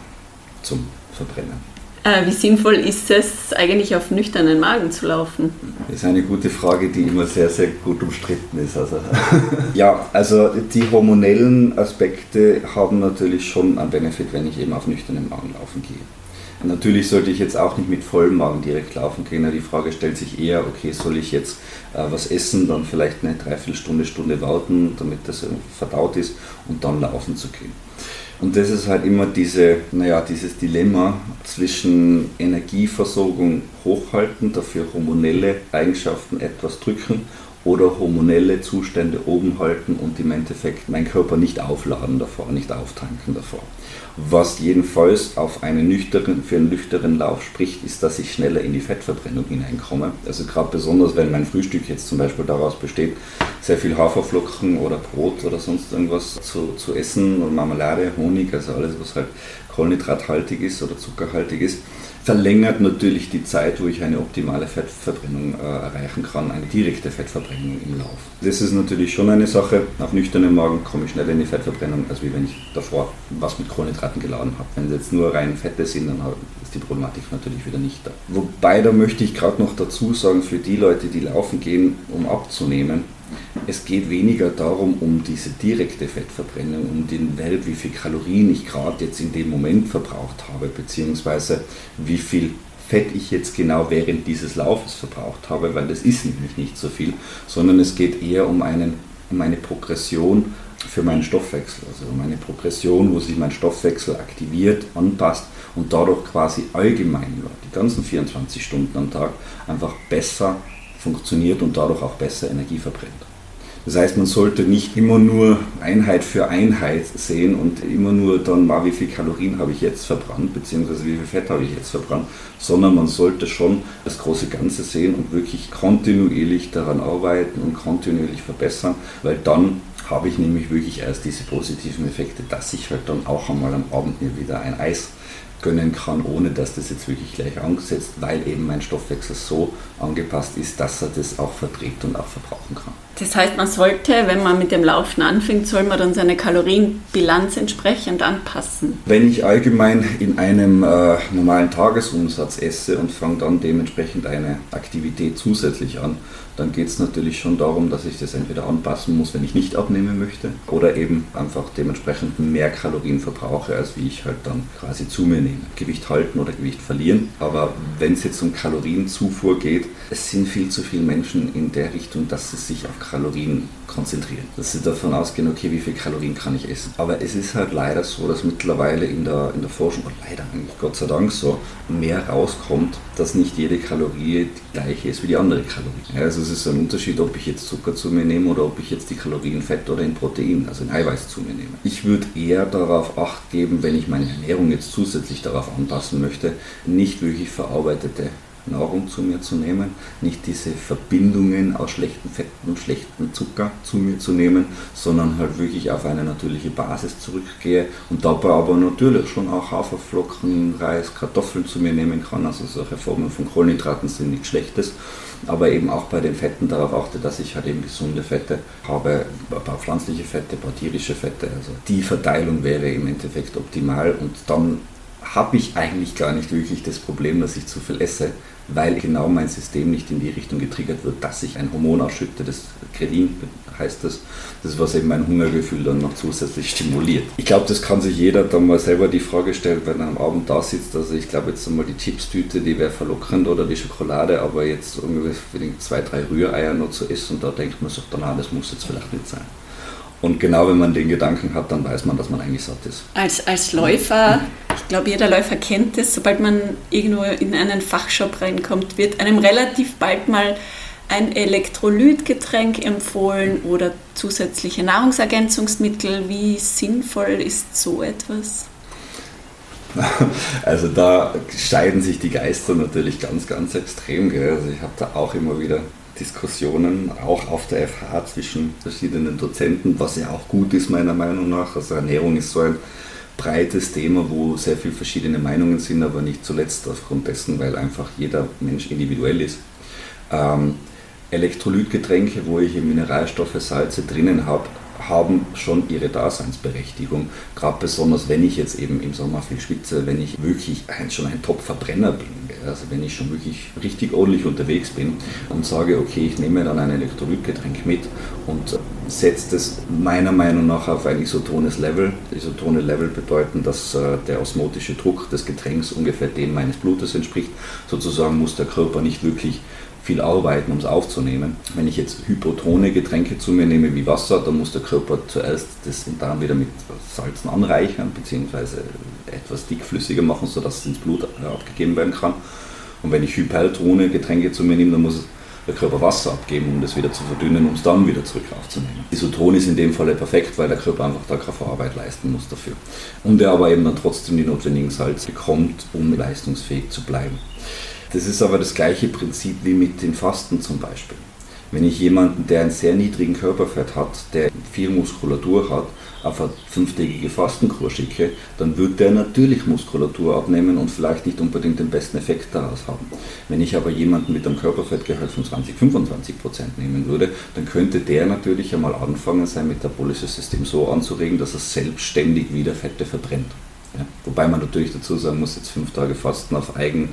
zum Verbrennen. Äh, wie sinnvoll ist es eigentlich auf nüchternen Magen zu laufen? Das ist eine gute Frage, die immer sehr, sehr gut umstritten ist. Also, (laughs) ja, also die hormonellen Aspekte haben natürlich schon einen Benefit, wenn ich eben auf nüchternen Magen laufen gehe. Natürlich sollte ich jetzt auch nicht mit vollem Magen direkt laufen gehen. Die Frage stellt sich eher, okay, soll ich jetzt äh, was essen, dann vielleicht eine Dreiviertelstunde, Stunde warten, damit das verdaut ist und dann laufen zu gehen. Und das ist halt immer diese, naja, dieses Dilemma zwischen Energieversorgung hochhalten, dafür hormonelle Eigenschaften etwas drücken oder hormonelle Zustände oben halten und im Endeffekt meinen Körper nicht aufladen davor, nicht auftanken davor. Was jedenfalls auf einen nüchtern, für einen nüchternen Lauf spricht, ist, dass ich schneller in die Fettverbrennung hineinkomme. Also gerade besonders, wenn mein Frühstück jetzt zum Beispiel daraus besteht, sehr viel Haferflocken oder Brot oder sonst irgendwas zu, zu essen und Marmelade, Honig, also alles, was halt kohlenhydrathaltig ist oder zuckerhaltig ist, verlängert natürlich die Zeit, wo ich eine optimale Fettverbrennung äh, erreichen kann, eine direkte Fettverbrennung im Lauf. Das ist natürlich schon eine Sache. Auf nüchternem Magen komme ich schneller in die Fettverbrennung, als wenn ich davor was mit Kohlenhydraten geladen habe. Wenn es jetzt nur rein Fette sind, dann ist die Problematik natürlich wieder nicht da. Wobei, da möchte ich gerade noch dazu sagen, für die Leute, die laufen gehen, um abzunehmen, es geht weniger darum, um diese direkte Fettverbrennung, um den Wert, wie viel Kalorien ich gerade jetzt in dem Moment verbraucht habe, beziehungsweise wie viel Fett ich jetzt genau während dieses Laufes verbraucht habe, weil das ist nämlich nicht so viel, sondern es geht eher um, einen, um eine Progression für meinen Stoffwechsel, also um eine Progression, wo sich mein Stoffwechsel aktiviert, anpasst und dadurch quasi allgemein die ganzen 24 Stunden am Tag einfach besser funktioniert und dadurch auch besser Energie verbrennt. Das heißt, man sollte nicht immer nur Einheit für Einheit sehen und immer nur dann mal, wie viel Kalorien habe ich jetzt verbrannt, beziehungsweise wie viel Fett habe ich jetzt verbrannt, sondern man sollte schon das große Ganze sehen und wirklich kontinuierlich daran arbeiten und kontinuierlich verbessern, weil dann habe ich nämlich wirklich erst diese positiven Effekte, dass ich halt dann auch einmal am Abend mir wieder ein Eis gönnen kann, ohne dass das jetzt wirklich gleich angesetzt, weil eben mein Stoffwechsel so angepasst ist, dass er das auch verträgt und auch verbrauchen kann. Das heißt, man sollte, wenn man mit dem Laufen anfängt, soll man dann seine Kalorienbilanz entsprechend anpassen. Wenn ich allgemein in einem äh, normalen Tagesumsatz esse und fange dann dementsprechend eine Aktivität zusätzlich an, dann geht es natürlich schon darum, dass ich das entweder anpassen muss, wenn ich nicht abnehmen möchte, oder eben einfach dementsprechend mehr Kalorien verbrauche, als wie ich halt dann quasi zu mir nehme. Gewicht halten oder Gewicht verlieren. Aber wenn es jetzt um Kalorienzufuhr geht, es sind viel zu viele Menschen in der Richtung, dass sie sich auf Kalorien konzentrieren. Dass sie davon ausgehen, okay, wie viel Kalorien kann ich essen. Aber es ist halt leider so, dass mittlerweile in der, in der Forschung, und leider eigentlich Gott sei Dank so, mehr rauskommt, dass nicht jede Kalorie die gleiche ist wie die andere Kalorie. Also es ist ein Unterschied, ob ich jetzt Zucker zu mir nehme oder ob ich jetzt die Kalorien Fett oder in Protein, also in Eiweiß zu mir nehme. Ich würde eher darauf acht geben, wenn ich meine Ernährung jetzt zusätzlich darauf anpassen möchte, nicht wirklich verarbeitete Nahrung zu mir zu nehmen, nicht diese Verbindungen aus schlechten Fetten und schlechten Zucker zu mir zu nehmen, sondern halt wirklich auf eine natürliche Basis zurückgehe und dabei aber natürlich schon auch Haferflocken, Reis, Kartoffeln zu mir nehmen kann. Also solche Formen von Kohlenhydraten sind nichts Schlechtes, aber eben auch bei den Fetten darauf achte, dass ich halt eben gesunde Fette habe, ein paar pflanzliche Fette, ein paar tierische Fette. Also die Verteilung wäre im Endeffekt optimal und dann habe ich eigentlich gar nicht wirklich das Problem, dass ich zu viel esse, weil genau mein System nicht in die Richtung getriggert wird, dass ich ein Hormon ausschütte, das Kretin heißt das, das was eben mein Hungergefühl dann noch zusätzlich stimuliert. Ich glaube, das kann sich jeder dann mal selber die Frage stellen, wenn er am Abend da sitzt, also ich glaube jetzt einmal die Chipstüte, die wäre verlockend oder die Schokolade, aber jetzt unbedingt zwei, drei Rühreier noch zu essen da denkt man sich dann, ah, das muss jetzt vielleicht nicht sein. Und genau wenn man den Gedanken hat, dann weiß man, dass man eigentlich satt ist. Als, als Läufer, ich glaube, jeder Läufer kennt es, sobald man irgendwo in einen Fachshop reinkommt, wird einem relativ bald mal ein Elektrolytgetränk empfohlen oder zusätzliche Nahrungsergänzungsmittel. Wie sinnvoll ist so etwas? (laughs) Also da scheiden sich die Geister natürlich ganz, ganz extrem. Gell? Also ich habe da auch immer wieder Diskussionen, auch auf der FH zwischen verschiedenen Dozenten, was ja auch gut ist meiner Meinung nach. Also Ernährung ist so ein breites Thema, wo sehr viele verschiedene Meinungen sind, aber nicht zuletzt aufgrund dessen, weil einfach jeder Mensch individuell ist. Ähm, Elektrolytgetränke, wo ich Mineralstoffe, Salze drinnen habe, haben schon ihre Daseinsberechtigung. Gerade besonders, wenn ich jetzt eben im Sommer viel schwitze, wenn ich wirklich schon ein Top-Verbrenner bin, also wenn ich schon wirklich richtig ordentlich unterwegs bin und sage, okay, ich nehme dann ein Elektrolytgetränk mit und setze das meiner Meinung nach auf ein isotones Level. Isotone Level bedeuten, dass äh, der osmotische Druck des Getränks ungefähr dem meines Blutes entspricht. Sozusagen muss der Körper nicht wirklich viel arbeiten, um es aufzunehmen. Wenn ich jetzt hypotone Getränke zu mir nehme wie Wasser, dann muss der Körper zuerst das dann wieder mit Salzen anreichern, beziehungsweise etwas dickflüssiger machen, sodass es ins Blut abgegeben werden kann. Und wenn ich hypertone Getränke zu mir nehme, dann muss der Körper Wasser abgeben, um das wieder zu verdünnen, um es dann wieder zurück aufzunehmen. Isoton ist in dem Fall perfekt, weil der Körper einfach da keine Vorarbeit leisten muss dafür. Und er aber eben dann trotzdem die notwendigen Salze bekommt, um leistungsfähig zu bleiben. Das ist aber das gleiche Prinzip wie mit den Fasten zum Beispiel. Wenn ich jemanden, der einen sehr niedrigen Körperfett hat, der viel Muskulatur hat, auf eine fünftägige Fastenkur schicke, dann wird der natürlich Muskulatur abnehmen und vielleicht nicht unbedingt den besten Effekt daraus haben. Wenn ich aber jemanden mit einem Körperfettgehalt von 20, 25 Prozent nehmen würde, dann könnte der natürlich einmal anfangen, sein metabolisches System so anzuregen, dass er selbstständig wieder Fette verbrennt. Ja? Wobei man natürlich dazu sagen muss, jetzt fünf Tage Fasten auf eigen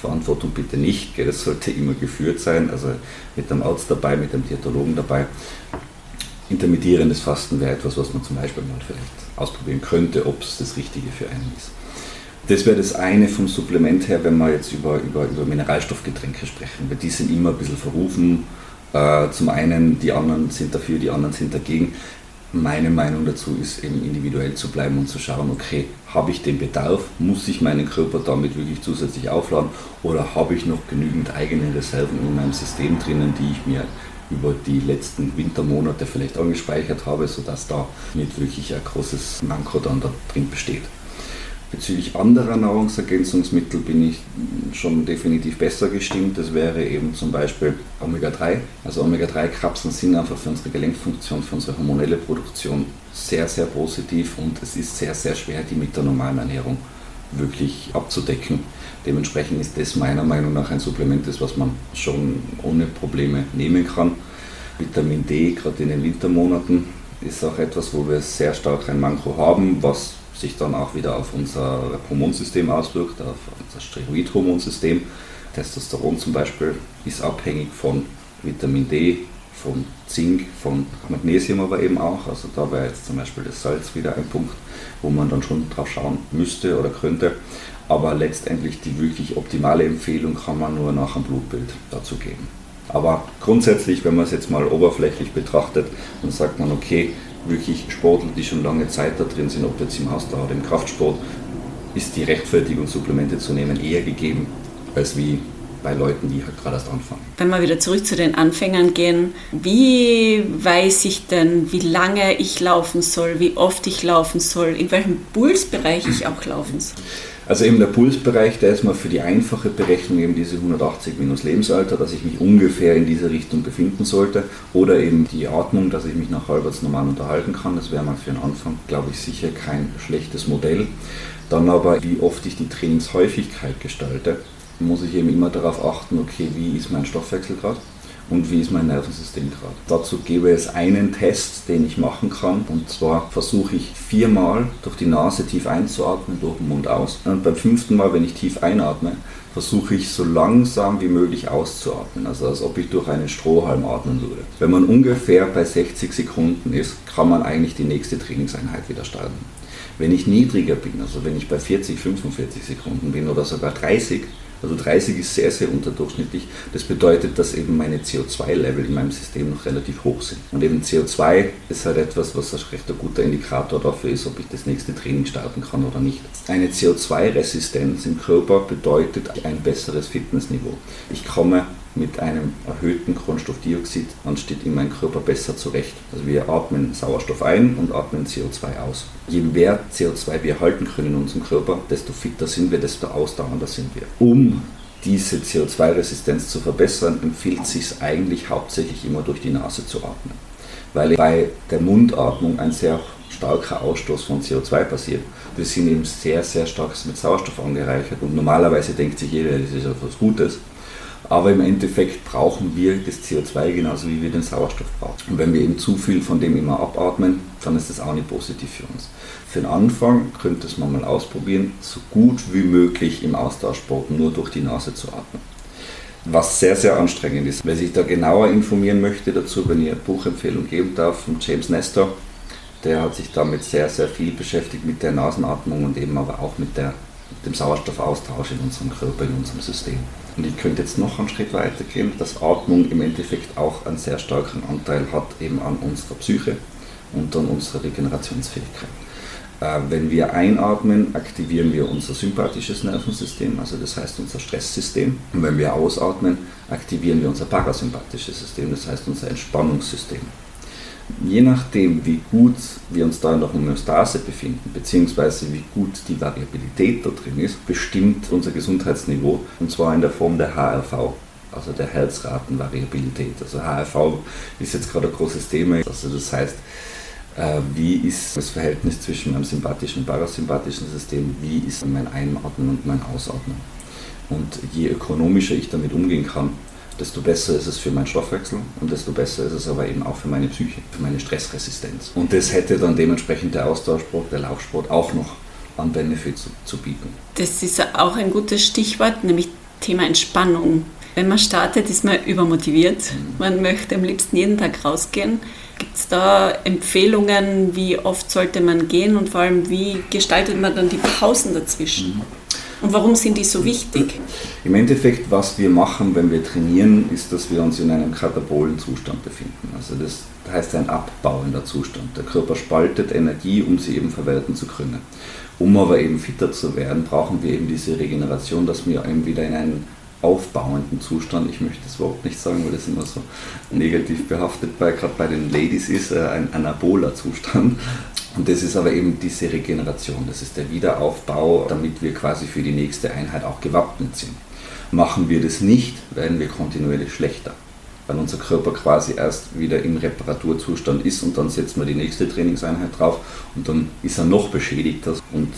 Verantwortung bitte nicht. Das sollte immer geführt sein, also mit dem Arzt dabei, mit dem Diätologen dabei. Intermittierendes Fasten wäre etwas, was man zum Beispiel mal vielleicht ausprobieren könnte, ob es das Richtige für einen ist. Das wäre das eine vom Supplement her, wenn wir jetzt über, über, über Mineralstoffgetränke sprechen, weil die sind immer ein bisschen verrufen. Äh, zum einen, die anderen sind dafür, die anderen sind dagegen. Meine Meinung dazu ist eben individuell zu bleiben und zu schauen, okay, habe ich den Bedarf, muss ich meinen Körper damit wirklich zusätzlich aufladen oder habe ich noch genügend eigene Reserven in meinem System drinnen, die ich mir über die letzten Wintermonate vielleicht angespeichert habe, sodass da nicht wirklich ein großes Manko dann da drin besteht. Bezüglich anderer Nahrungsergänzungsmittel bin ich schon definitiv besser gestimmt. Das wäre eben zum Beispiel Omega-3. Also Omega-3-Kapseln sind einfach für unsere Gelenkfunktion, für unsere hormonelle Produktion sehr, sehr positiv und es ist sehr, sehr schwer, die mit der normalen Ernährung wirklich abzudecken. Dementsprechend ist das meiner Meinung nach ein Supplement, das man schon ohne Probleme nehmen kann. Vitamin D, gerade in den Wintermonaten, ist auch etwas, wo wir sehr stark ein Manko haben, was sich dann auch wieder auf unser Hormonsystem auswirkt, auf unser Steroidhormonsystem. Testosteron zum Beispiel ist abhängig von Vitamin D, von Zink, von Magnesium aber eben auch. Also da wäre jetzt zum Beispiel das Salz wieder ein Punkt, wo man dann schon drauf schauen müsste oder könnte. Aber letztendlich die wirklich optimale Empfehlung kann man nur nach einem Blutbild dazu geben. Aber grundsätzlich, wenn man es jetzt mal oberflächlich betrachtet, dann sagt man, okay, wirklich Sportler, die schon lange Zeit da drin sind, ob jetzt im Ausdauer oder im Kraftsport, ist die Rechtfertigung, Supplemente zu nehmen, eher gegeben, als wie bei Leuten, die halt gerade erst anfangen. Wenn wir wieder zurück zu den Anfängern gehen, wie weiß ich denn, wie lange ich laufen soll, wie oft ich laufen soll, in welchem Pulsbereich ich auch laufen soll? Also eben der Pulsbereich, der ist mal für die einfache Berechnung eben diese 180 minus Lebensalter, dass ich mich ungefähr in diese Richtung befinden sollte. Oder eben die Atmung, dass ich mich nach halbwegs normal unterhalten kann. Das wäre mal für den Anfang, glaube ich, sicher kein schlechtes Modell. Dann aber, wie oft ich die Trainingshäufigkeit gestalte, muss ich eben immer darauf achten, okay, wie ist mein Stoffwechsel gerade und wie ist mein Nervensystem gerade. Dazu gebe es einen Test, den ich machen kann. Und zwar versuche ich viermal durch die Nase tief einzuatmen, durch den Mund aus. Und beim fünften Mal, wenn ich tief einatme, versuche ich so langsam wie möglich auszuatmen, also als ob ich durch einen Strohhalm atmen würde. Wenn man ungefähr bei 60 Sekunden ist, kann man eigentlich die nächste Trainingseinheit wieder starten. Wenn ich niedriger bin, also wenn ich bei 40, 45 Sekunden bin oder sogar 30, also 30 ist sehr, sehr unterdurchschnittlich. Das bedeutet, dass eben meine CO2-Level in meinem System noch relativ hoch sind. Und eben CO2 ist halt etwas, was ein recht guter Indikator dafür ist, ob ich das nächste Training starten kann oder nicht. Eine CO2-Resistenz im Körper bedeutet ein besseres Fitnessniveau. Ich komme mit einem erhöhten Kohlenstoffdioxid ansteht in meinem Körper besser zurecht. Also wir atmen Sauerstoff ein und atmen CO2 aus. Je mehr CO2 wir halten können in unserem Körper, desto fitter sind wir, desto ausdauernder sind wir. Um diese CO2-Resistenz zu verbessern, empfiehlt es sich eigentlich hauptsächlich immer durch die Nase zu atmen. Weil bei der Mundatmung ein sehr starker Ausstoß von CO2 passiert. Wir sind eben sehr, sehr stark mit Sauerstoff angereichert und normalerweise denkt sich jeder, das ist etwas Gutes. Aber im Endeffekt brauchen wir das CO2 genauso wie wir den Sauerstoff brauchen. Und wenn wir eben zu viel von dem immer abatmen, dann ist das auch nicht positiv für uns. Für den Anfang könnte man mal ausprobieren, so gut wie möglich im Austauschsport nur durch die Nase zu atmen. Was sehr, sehr anstrengend ist. Wer sich da genauer informieren möchte dazu, wenn ich eine Buchempfehlung geben darf von James Nestor, der hat sich damit sehr, sehr viel beschäftigt mit der Nasenatmung und eben aber auch mit, der, dem Sauerstoffaustausch in unserem Körper, in unserem System. Und ich könnte jetzt noch einen Schritt weiter gehen, dass Atmung im Endeffekt auch einen sehr starken Anteil hat eben an unserer Psyche und an unserer Regenerationsfähigkeit. Äh, wenn wir einatmen, aktivieren wir unser sympathisches Nervensystem, also das heißt unser Stresssystem. Und wenn wir ausatmen, aktivieren wir unser parasympathisches System, das heißt unser Entspannungssystem je nachdem, wie gut wir uns da in der Homöostase befinden, beziehungsweise wie gut die Variabilität da drin ist, bestimmt unser Gesundheitsniveau und zwar in der Form der HRV, also der Herzratenvariabilität. Also HRV ist jetzt gerade ein großes Thema, also das heißt, äh, wie ist das Verhältnis zwischen meinem sympathischen und parasympathischen System, wie ist mein Einatmen und mein Ausatmen. Und je ökonomischer ich damit umgehen kann, desto besser ist es für meinen Stoffwechsel und desto besser ist es aber eben auch für meine Psyche, für meine Stressresistenz. Und das hätte dann dementsprechend der Austauschsport, der Laufsport auch noch an Benefits zu, zu bieten. Das ist auch ein gutes Stichwort, nämlich Thema Entspannung. Wenn man startet, ist man übermotiviert. Mhm. Man möchte am liebsten jeden Tag rausgehen. Gibt es da Empfehlungen, wie oft sollte man gehen und vor allem, wie gestaltet man dann die Pausen dazwischen? Mhm. Und warum sind die so wichtig? Im Endeffekt, was wir machen, wenn wir trainieren, ist, dass wir uns in einem katabolen Zustand befinden. Also das heißt ein abbauender Zustand. Der Körper spaltet Energie, um sie eben verwerten zu können. Um aber eben fitter zu werden, brauchen wir eben diese Regeneration, dass wir eben wieder in einen aufbauenden Zustand, ich möchte das Wort nicht sagen, weil das immer so negativ behaftet, bei, gerade bei den Ladies ist, äh, ein anaboler Zustand. Und das ist aber eben diese Regeneration, das ist der Wiederaufbau, damit wir quasi für die nächste Einheit auch gewappnet sind. Machen wir das nicht, werden wir kontinuierlich schlechter weil unser Körper quasi erst wieder im Reparaturzustand ist und dann setzen wir die nächste Trainingseinheit drauf und dann ist er noch beschädigter und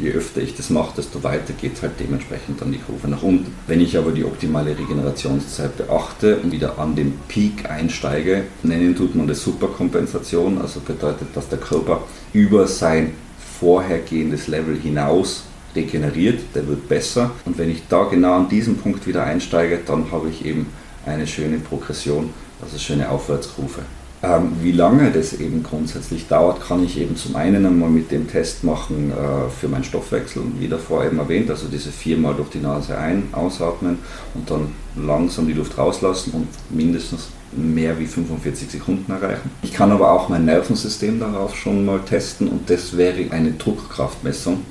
je öfter ich das mache, desto weiter geht halt dementsprechend dann die Kurve nach unten. Wenn ich aber die optimale Regenerationszeit beachte und wieder an den Peak einsteige, nennen tut man das Superkompensation, also bedeutet, dass der Körper über sein vorhergehendes Level hinaus regeneriert, der wird besser und wenn ich da genau an diesem Punkt wieder einsteige, dann habe ich eben eine schöne Progression, also schöne Aufwärtskurve Ähm, wie lange das eben grundsätzlich dauert, kann ich eben zum einen einmal mit dem Test machen äh, für meinen Stoffwechsel, wie davor eben erwähnt, also diese viermal durch die Nase ein, ausatmen und dann langsam die Luft rauslassen und mindestens mehr wie 45 Sekunden erreichen. Ich kann aber auch mein Nervensystem darauf schon mal testen und das wäre eine Druckkraftmessung.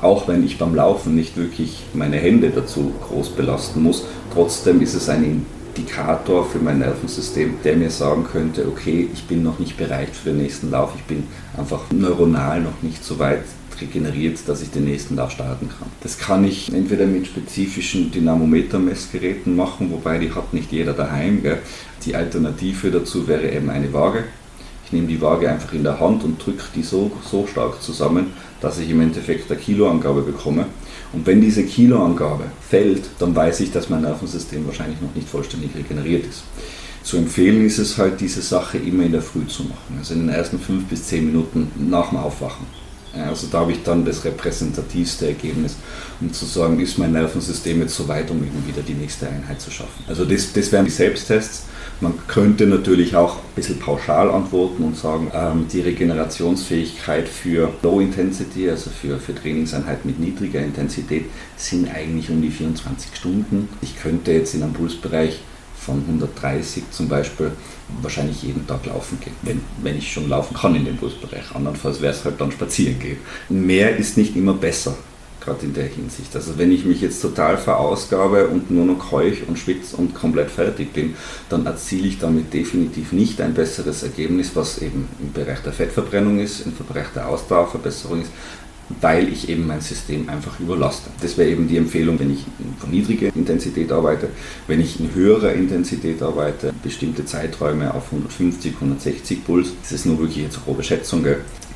Auch wenn ich beim Laufen nicht wirklich meine Hände dazu groß belasten muss, trotzdem ist es ein Indikator für mein Nervensystem, der mir sagen könnte, okay, ich bin noch nicht bereit für den nächsten Lauf, ich bin einfach neuronal noch nicht so weit regeneriert, dass ich den nächsten Lauf starten kann. Das kann ich entweder mit spezifischen Dynamometer-Messgeräten machen, wobei die hat nicht jeder daheim. Gell? Die Alternative dazu wäre eben eine Waage. Ich nehme die Waage einfach in der Hand und drücke die so, so stark zusammen, dass ich im Endeffekt eine Kiloangabe bekomme. Und wenn diese Kiloangabe fällt, dann weiß ich, dass mein Nervensystem wahrscheinlich noch nicht vollständig regeneriert ist. Zu empfehlen ist es halt, diese Sache immer in der Früh zu machen, also in den ersten fünf bis zehn Minuten nach dem Aufwachen. Also da habe ich dann das repräsentativste Ergebnis, um zu sagen, ist mein Nervensystem jetzt so weit, um eben wieder die nächste Einheit zu schaffen. Also das, das wären die Selbsttests. Man könnte natürlich auch ein bisschen pauschal antworten und sagen, ähm, die Regenerationsfähigkeit für Low Intensity, also für, für Trainingseinheiten mit niedriger Intensität, sind eigentlich um die 24 Stunden. Ich könnte jetzt in einem Pulsbereich von 130 zum Beispiel wahrscheinlich jeden Tag laufen gehen, wenn, wenn ich schon laufen kann in dem Pulsbereich. Andernfalls wäre es halt dann spazieren gehen. Mehr ist nicht immer besser gerade in der Hinsicht. Also wenn ich mich jetzt total verausgabe und nur noch keuch und schwitze und komplett fertig bin, dann erziele ich damit definitiv nicht ein besseres Ergebnis, was eben im Bereich der Fettverbrennung ist, im Bereich der Ausdauerverbesserung ist, weil ich eben mein System einfach überlaste. Das wäre eben die Empfehlung, wenn ich von niedriger Intensität arbeite, wenn ich in höherer Intensität arbeite, bestimmte Zeiträume auf 150, 160 Puls, das ist nur wirklich jetzt grobe Schätzung?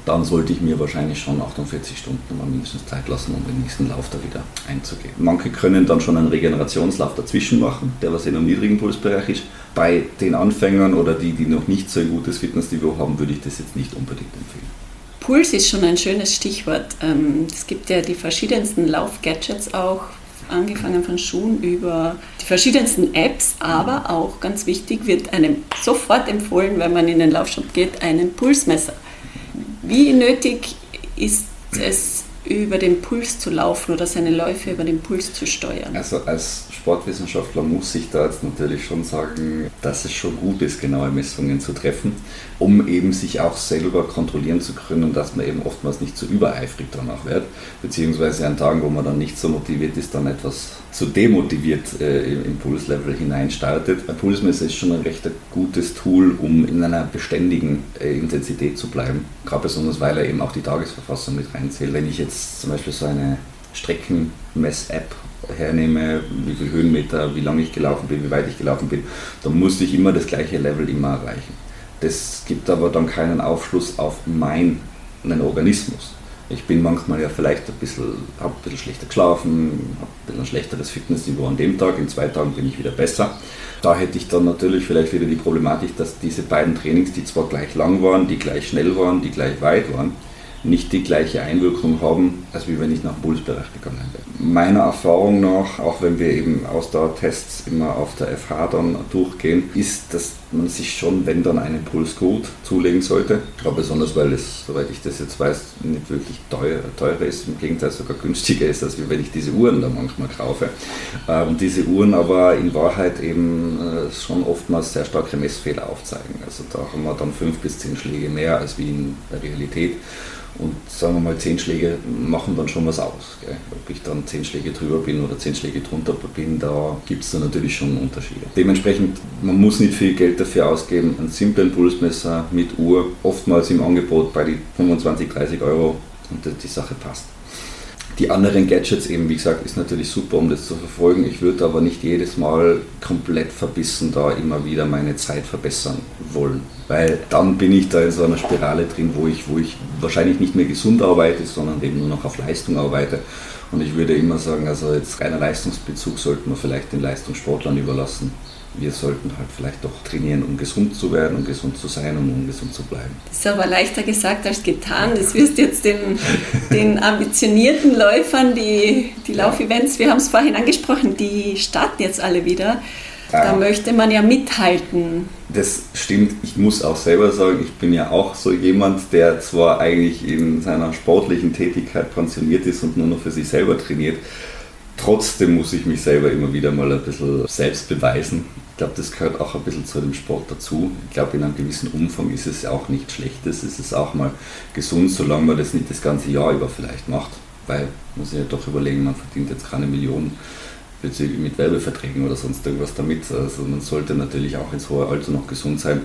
Dann sollte ich mir wahrscheinlich schon 48 Stunden mal mindestens Zeit lassen, um den nächsten Lauf da wieder einzugehen. Manche können dann schon einen Regenerationslauf dazwischen machen, der was in einem niedrigen Pulsbereich ist. Bei den Anfängern oder die, die noch nicht so ein gutes Fitnessniveau haben, würde ich das jetzt nicht unbedingt empfehlen. Puls ist schon ein schönes Stichwort. Ähm, es gibt ja die verschiedensten Laufgadgets auch, angefangen von Schuhen über die verschiedensten Apps, aber auch ganz wichtig wird einem sofort empfohlen, wenn man in den Laufshop geht, einen Pulsmesser. Wie nötig ist es, über den Puls zu laufen oder seine Läufe über den Puls zu steuern? Also als Sportwissenschaftler muss ich da jetzt natürlich schon sagen, dass es schon gut ist, genaue Messungen zu treffen, um eben sich auch selber kontrollieren zu können, dass man eben oftmals nicht zu so übereifrig danach wird, beziehungsweise an Tagen, wo man dann nicht so motiviert ist, dann etwas zu demotiviert äh, im Pulslevel hineinstartet. Ein Pulsmesser ist schon ein recht gutes Tool, um in einer beständigen äh, Intensität zu bleiben, gerade besonders, weil er eben auch die Tagesverfassung mit reinzählt. Wenn ich jetzt zum Beispiel so eine Streckenmess-App hernehme, wie viele Höhenmeter, wie lange ich gelaufen bin, wie weit ich gelaufen bin, dann musste ich immer das gleiche Level immer erreichen. Das gibt aber dann keinen Aufschluss auf meinen Organismus. Ich bin manchmal ja vielleicht ein bisschen, habe ein bisschen schlechter geschlafen, habe ein bisschen schlechteres Fitnessniveau an dem Tag, in zwei Tagen bin ich wieder besser. Da hätte ich dann natürlich vielleicht wieder die Problematik, dass diese beiden Trainings, die zwar gleich lang waren, die gleich schnell waren, die gleich weit waren, nicht die gleiche Einwirkung haben, als wie wenn ich nach Pulsbereich gegangen wäre. Meiner Erfahrung nach, auch wenn wir eben Ausdauertests immer auf der FH dann durchgehen, ist, dass man sich schon, wenn dann einen Puls gut zulegen sollte. Aber besonders, weil es, soweit ich das jetzt weiß, nicht wirklich teuer, teurer ist, im Gegenteil sogar günstiger ist, als wenn ich diese Uhren da manchmal kaufe. Äh, und diese Uhren aber in Wahrheit eben äh, schon oftmals sehr starke Messfehler aufzeigen. Also da haben wir dann fünf bis zehn Schläge mehr als wie in der Realität. Und sagen wir mal, zehn Schläge machen dann schon was aus. Gell? Ob ich dann zehn Schläge drüber bin oder zehn Schläge drunter bin, da gibt es dann natürlich schon Unterschiede. Dementsprechend, man muss nicht viel Geld dafür ausgeben. Ein simplen Pulsmesser mit Uhr, oftmals im Angebot bei die 25, 30 Euro und die Sache passt. Die anderen Gadgets eben, wie gesagt, ist natürlich super, um das zu verfolgen. Ich würde aber nicht jedes Mal komplett verbissen da immer wieder meine Zeit verbessern wollen. Weil dann bin ich da in so einer Spirale drin, wo ich, wo ich wahrscheinlich nicht mehr gesund arbeite, sondern eben nur noch auf Leistung arbeite. Und ich würde immer sagen, also jetzt reiner Leistungsbezug sollten wir vielleicht den Leistungssportlern überlassen wir sollten halt vielleicht doch trainieren, um gesund zu werden, um gesund zu sein und um gesund zu bleiben. Das ist aber leichter gesagt als getan. Das wirst jetzt den, den ambitionierten Läufern, die, die Laufevents, wir haben es vorhin angesprochen, die starten jetzt alle wieder. Da äh, möchte man ja mithalten. Das stimmt. Ich muss auch selber sagen, ich bin ja auch so jemand, der zwar eigentlich in seiner sportlichen Tätigkeit pensioniert ist und nur noch für sich selber trainiert, trotzdem muss ich mich selber immer wieder mal ein bisschen selbst beweisen. Ich glaube, das gehört auch ein bisschen zu dem Sport dazu. Ich glaube, in einem gewissen Umfang ist es auch nicht schlechtes. Es ist auch mal gesund, solange man das nicht das ganze Jahr über vielleicht macht. Weil, muss ich ja doch überlegen, man verdient jetzt keine Millionen bezüglich mit Werbeverträgen oder sonst irgendwas damit. Also man sollte natürlich auch ins hohe Alter noch gesund sein.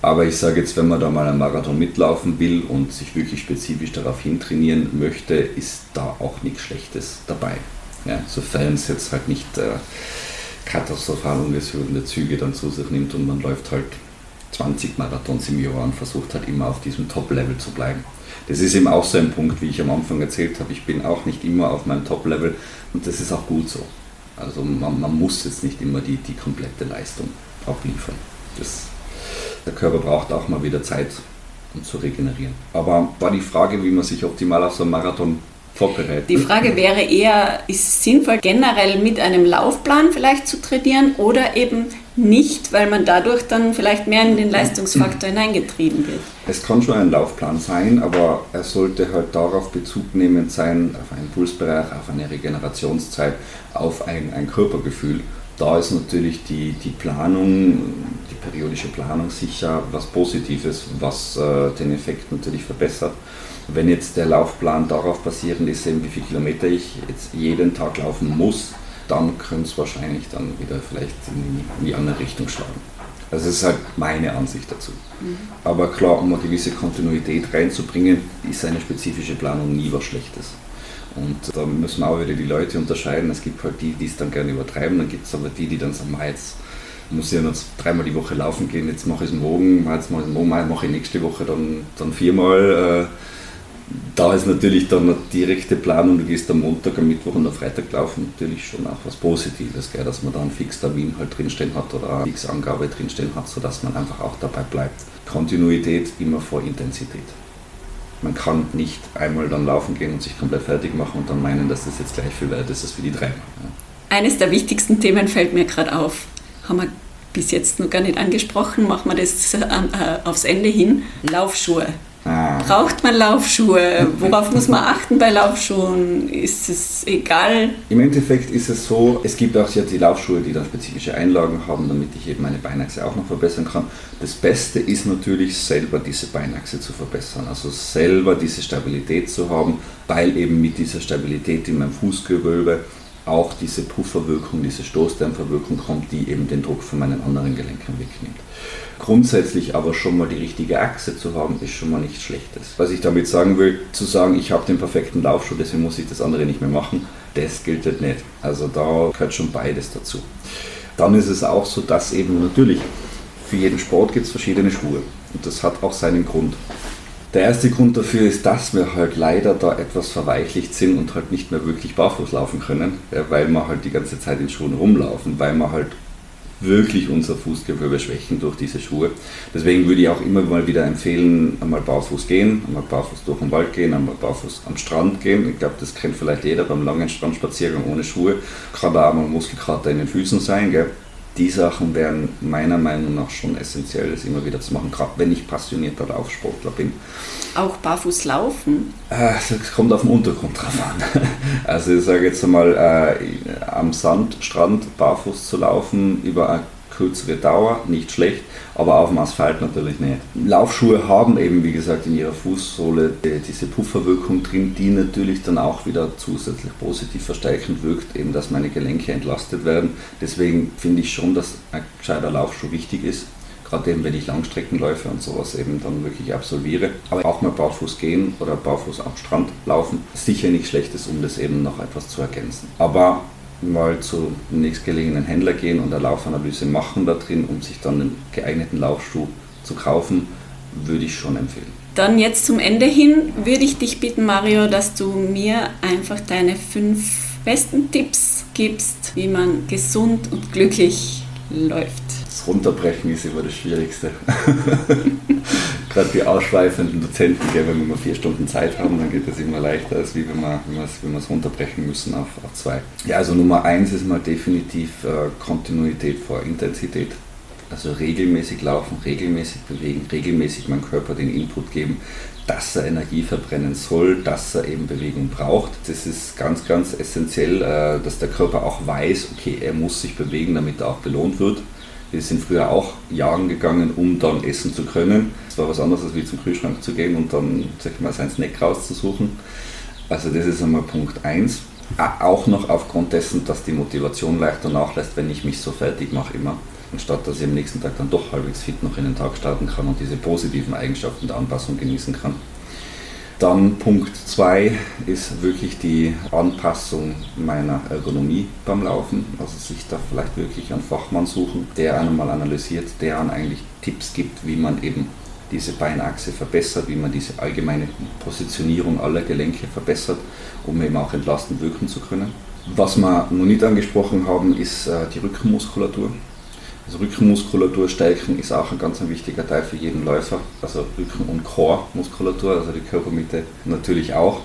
Aber ich sage jetzt, wenn man da mal einen Marathon mitlaufen will und sich wirklich spezifisch darauf hintrainieren möchte, ist da auch nichts Schlechtes dabei. Ja, sofern es jetzt halt nicht äh, katastrophal ungesunde Züge dann zu sich nimmt und man läuft halt 20 Marathons im Jahr und versucht halt immer auf diesem Top-Level zu bleiben. Das ist eben auch so ein Punkt, wie ich am Anfang erzählt habe. Ich bin auch nicht immer auf meinem Top-Level und das ist auch gut so. Also man, man, muss jetzt nicht immer die, die komplette Leistung abliefern. Das, der Körper braucht auch mal wieder Zeit, um zu regenerieren. Aber war die Frage, wie man sich optimal auf so einen Marathon vorbereiten. Die Frage wäre eher, ist es sinnvoll, generell mit einem Laufplan vielleicht zu trainieren oder eben nicht, weil man dadurch dann vielleicht mehr in den Leistungsfaktor (clears throat) hineingetrieben wird? Es kann schon ein Laufplan sein, aber er sollte halt darauf Bezug nehmend sein, auf einen Pulsbereich, auf eine Regenerationszeit, auf ein, ein Körpergefühl. Da ist natürlich die, die Planung, die periodische Planung sicher was Positives, was äh, den Effekt natürlich verbessert. Wenn jetzt der Laufplan darauf basierend ist, wie viele Kilometer ich jetzt jeden Tag laufen muss, dann könnte es wahrscheinlich dann wieder vielleicht in die andere Richtung schlagen. Also das ist halt meine Ansicht dazu. Mhm. Aber klar, um eine gewisse Kontinuität reinzubringen, ist eine spezifische Planung nie was Schlechtes. Und da müssen wir auch wieder die Leute unterscheiden. Es gibt halt die, die es dann gerne übertreiben, dann gibt es aber die, die dann sagen, jetzt muss ich noch dreimal die Woche laufen gehen, jetzt mache ich es morgen, jetzt mache ich es morgen, mache ich nächste Woche dann, dann viermal. Äh, da ist natürlich dann eine direkte Planung, du gehst am Montag, am Mittwoch und am Freitag laufen, natürlich schon auch was Positives, gell, dass man da einen Fixtermin halt drinstehen hat oder eine Fixangabe drinstehen hat, sodass man einfach auch dabei bleibt. Kontinuität immer vor Intensität. Man kann nicht einmal dann laufen gehen und sich komplett fertig machen und dann meinen, dass das jetzt gleich viel wert ist als für die drei. Ja. Eines der wichtigsten Themen fällt mir gerade auf. Haben wir bis jetzt noch gar nicht angesprochen, machen wir das äh, aufs Ende hin. Laufschuhe. Braucht man Laufschuhe? Worauf muss man achten bei Laufschuhen? Ist es egal? Im Endeffekt ist es so, es gibt auch ja die Laufschuhe, die dann spezifische Einlagen haben, damit ich eben meine Beinachse auch noch verbessern kann. Das Beste ist natürlich selber diese Beinachse zu verbessern, also selber diese Stabilität zu haben, weil eben mit dieser Stabilität in meinem Fußgewölbe auch diese Pufferwirkung, diese Stoßdämpferwirkung kommt, die eben den Druck von meinen anderen Gelenken wegnimmt. Grundsätzlich aber schon mal die richtige Achse zu haben, ist schon mal nichts Schlechtes. Was ich damit sagen will, zu sagen, ich habe den perfekten Laufschuh, deswegen muss ich das andere nicht mehr machen, das gilt halt nicht. Also da gehört schon beides dazu. Dann ist es auch so, dass eben natürlich für jeden Sport gibt es verschiedene Schuhe. Und das hat auch seinen Grund. Der erste Grund dafür ist, dass wir halt leider da etwas verweichlicht sind und halt nicht mehr wirklich barfuß laufen können, weil wir halt die ganze Zeit in Schuhen rumlaufen, weil wir halt wirklich unser Fußgewölbe schwächen durch diese Schuhe. Deswegen würde ich auch immer mal wieder empfehlen, einmal barfuß gehen, einmal barfuß durch den Wald gehen, einmal barfuß am Strand gehen. Ich glaube, das kennt vielleicht jeder beim langen Strandspaziergang ohne Schuhe. Kann da auch mal Muskelkater in den Füßen sein. Gell? Die Sachen wären meiner Meinung nach schon essentiell, das immer wieder zu machen, gerade wenn ich passionierter Laufsportler bin. Auch barfuß laufen? Äh, das kommt auf den Untergrund drauf an. (laughs) Also ich sage jetzt einmal, äh, am Sandstrand barfuß zu laufen über kürzere Dauer, nicht schlecht, aber auf dem Asphalt natürlich nicht. Laufschuhe haben eben, wie gesagt, in ihrer Fußsohle diese Pufferwirkung drin, die natürlich dann auch wieder zusätzlich positiv verstärkend wirkt, eben dass meine Gelenke entlastet werden. Deswegen finde ich schon, dass ein gescheiter Laufschuh wichtig ist gerade eben wenn ich Langstreckenläufe und sowas eben dann wirklich absolviere. Aber auch mal barfuß gehen oder barfuß am Strand laufen, sicher nicht schlecht ist, um das eben noch etwas zu ergänzen. Aber mal zu dem nächstgelegenen Händler gehen und eine Laufanalyse machen da drin, um sich dann einen geeigneten Laufschuh zu kaufen, würde ich schon empfehlen. Dann jetzt zum Ende hin würde ich dich bitten, Mario, dass du mir einfach deine fünf besten Tipps gibst, wie man gesund und glücklich läuft. Runterbrechen ist immer das Schwierigste. (laughs) gerade die ausschweifenden Dozenten, wenn wir vier Stunden Zeit haben, dann geht das immer leichter, als wie wenn wir es runterbrechen müssen auf, auf zwei. Ja, also Nummer eins ist mal definitiv äh, Kontinuität vor Intensität. Also regelmäßig laufen, regelmäßig bewegen, regelmäßig meinem Körper den Input geben, dass er Energie verbrennen soll, dass er eben Bewegung braucht. Das ist ganz, ganz essentiell, äh, dass der Körper auch weiß, okay, er muss sich bewegen, damit er auch belohnt wird. Wir sind früher auch jagen gegangen, um dann essen zu können. Das war was anderes, als wie zum Kühlschrank zu gehen und dann, sag ich mal, seinen Snack rauszusuchen. Also das ist einmal Punkt 1. Auch noch aufgrund dessen, dass die Motivation leichter nachlässt, wenn ich mich so fertig mache immer anstatt dass ich am nächsten Tag dann doch halbwegs fit noch in den Tag starten kann und diese positiven Eigenschaften der Anpassung genießen kann. Dann Punkt 2 ist wirklich die Anpassung meiner Ergonomie beim Laufen. Also sich da vielleicht wirklich einen Fachmann suchen, der einen mal analysiert, der einen eigentlich Tipps gibt, wie man eben diese Beinachse verbessert, wie man diese allgemeine Positionierung aller Gelenke verbessert, um eben auch entlastend wirken zu können. Was wir noch nicht angesprochen haben, ist äh, die Rückenmuskulatur. Also Rückenmuskulatur stärken ist auch ein ganz ein wichtiger Teil für jeden Läufer. Also Rücken- und Core-Muskulatur, also die Körpermitte natürlich auch,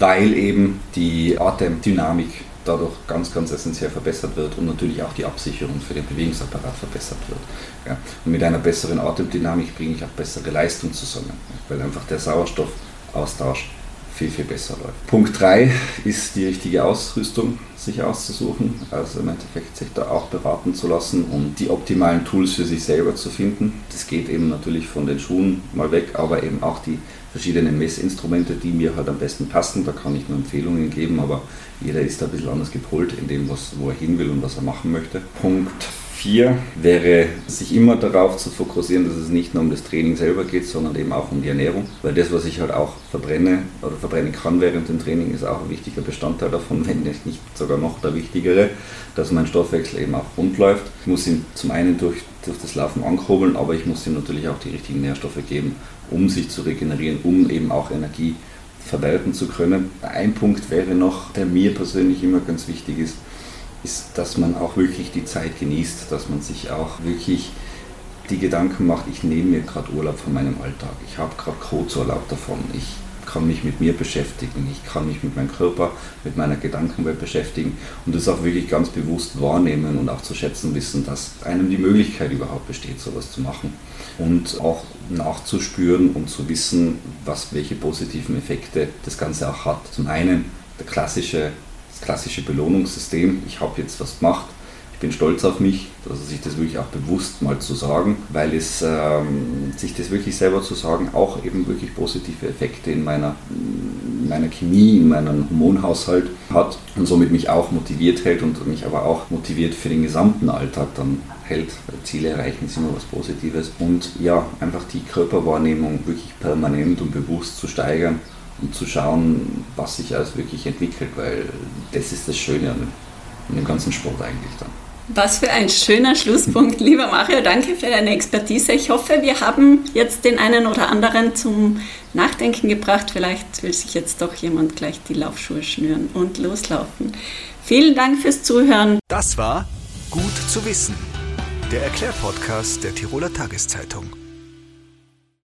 weil eben die Atemdynamik dadurch ganz, ganz essentiell verbessert wird und natürlich auch die Absicherung für den Bewegungsapparat verbessert wird. Ja. Und mit einer besseren Atemdynamik bringe ich auch bessere Leistung zusammen, weil einfach der Sauerstoffaustausch viel, viel besser läuft. Punkt 3 ist die richtige Ausrüstung sich auszusuchen, also im Endeffekt sich da auch beraten zu lassen und die optimalen Tools für sich selber zu finden. Das geht eben natürlich von den Schuhen mal weg, aber eben auch die verschiedenen Messinstrumente, die mir halt am besten passen. Da kann ich nur Empfehlungen geben, aber jeder ist da ein bisschen anders gepolt in dem, was, wo er hin will und was er machen möchte. Punkt 4 wäre, sich immer darauf zu fokussieren, dass es nicht nur um das Training selber geht, sondern eben auch um die Ernährung. Weil das, was ich halt auch verbrenne oder verbrennen kann während dem Training, ist auch ein wichtiger Bestandteil davon, (laughs) wenn nicht sogar noch der wichtigere, dass mein Stoffwechsel eben auch rund läuft. Ich muss ihn zum einen durch, durch das Laufen ankurbeln, aber ich muss ihm natürlich auch die richtigen Nährstoffe geben, um sich zu regenerieren, um eben auch Energie verwerten zu können. Ein Punkt wäre noch, der mir persönlich immer ganz wichtig ist, ist, dass man auch wirklich die Zeit genießt, dass man sich auch wirklich die Gedanken macht, ich nehme mir gerade Urlaub von meinem Alltag, ich habe gerade Kurzurlaub davon, ich kann mich mit mir beschäftigen, ich kann mich mit meinem Körper, mit meiner Gedankenwelt beschäftigen und das auch wirklich ganz bewusst wahrnehmen und auch zu schätzen wissen, dass einem die Möglichkeit überhaupt besteht, sowas zu machen. Und auch nachzuspüren und zu wissen, was welche positiven Effekte das Ganze auch hat. Zum einen der klassische klassische Belohnungssystem, ich habe jetzt was gemacht, ich bin stolz auf mich, also sich das wirklich auch bewusst mal zu sagen, weil es ähm, sich das wirklich selber zu sagen auch eben wirklich positive Effekte in meiner, in meiner Chemie, in meinem Hormonhaushalt hat und somit mich auch motiviert hält und mich aber auch motiviert für den gesamten Alltag dann hält. Ziele erreichen ist immer was Positives. Und ja, einfach die Körperwahrnehmung wirklich permanent und bewusst zu steigern und zu schauen, was sich alles wirklich entwickelt, weil das ist das Schöne an dem, ganzen Sport eigentlich dann. Was für ein schöner Schlusspunkt, (laughs) lieber Mario. Danke für deine Expertise. Ich hoffe, wir haben jetzt den einen oder anderen zum Nachdenken gebracht. Vielleicht will sich jetzt doch jemand gleich die Laufschuhe schnüren und loslaufen. Vielen Dank fürs Zuhören. Das war Gut zu wissen, der Erklärpodcast der Tiroler Tageszeitung.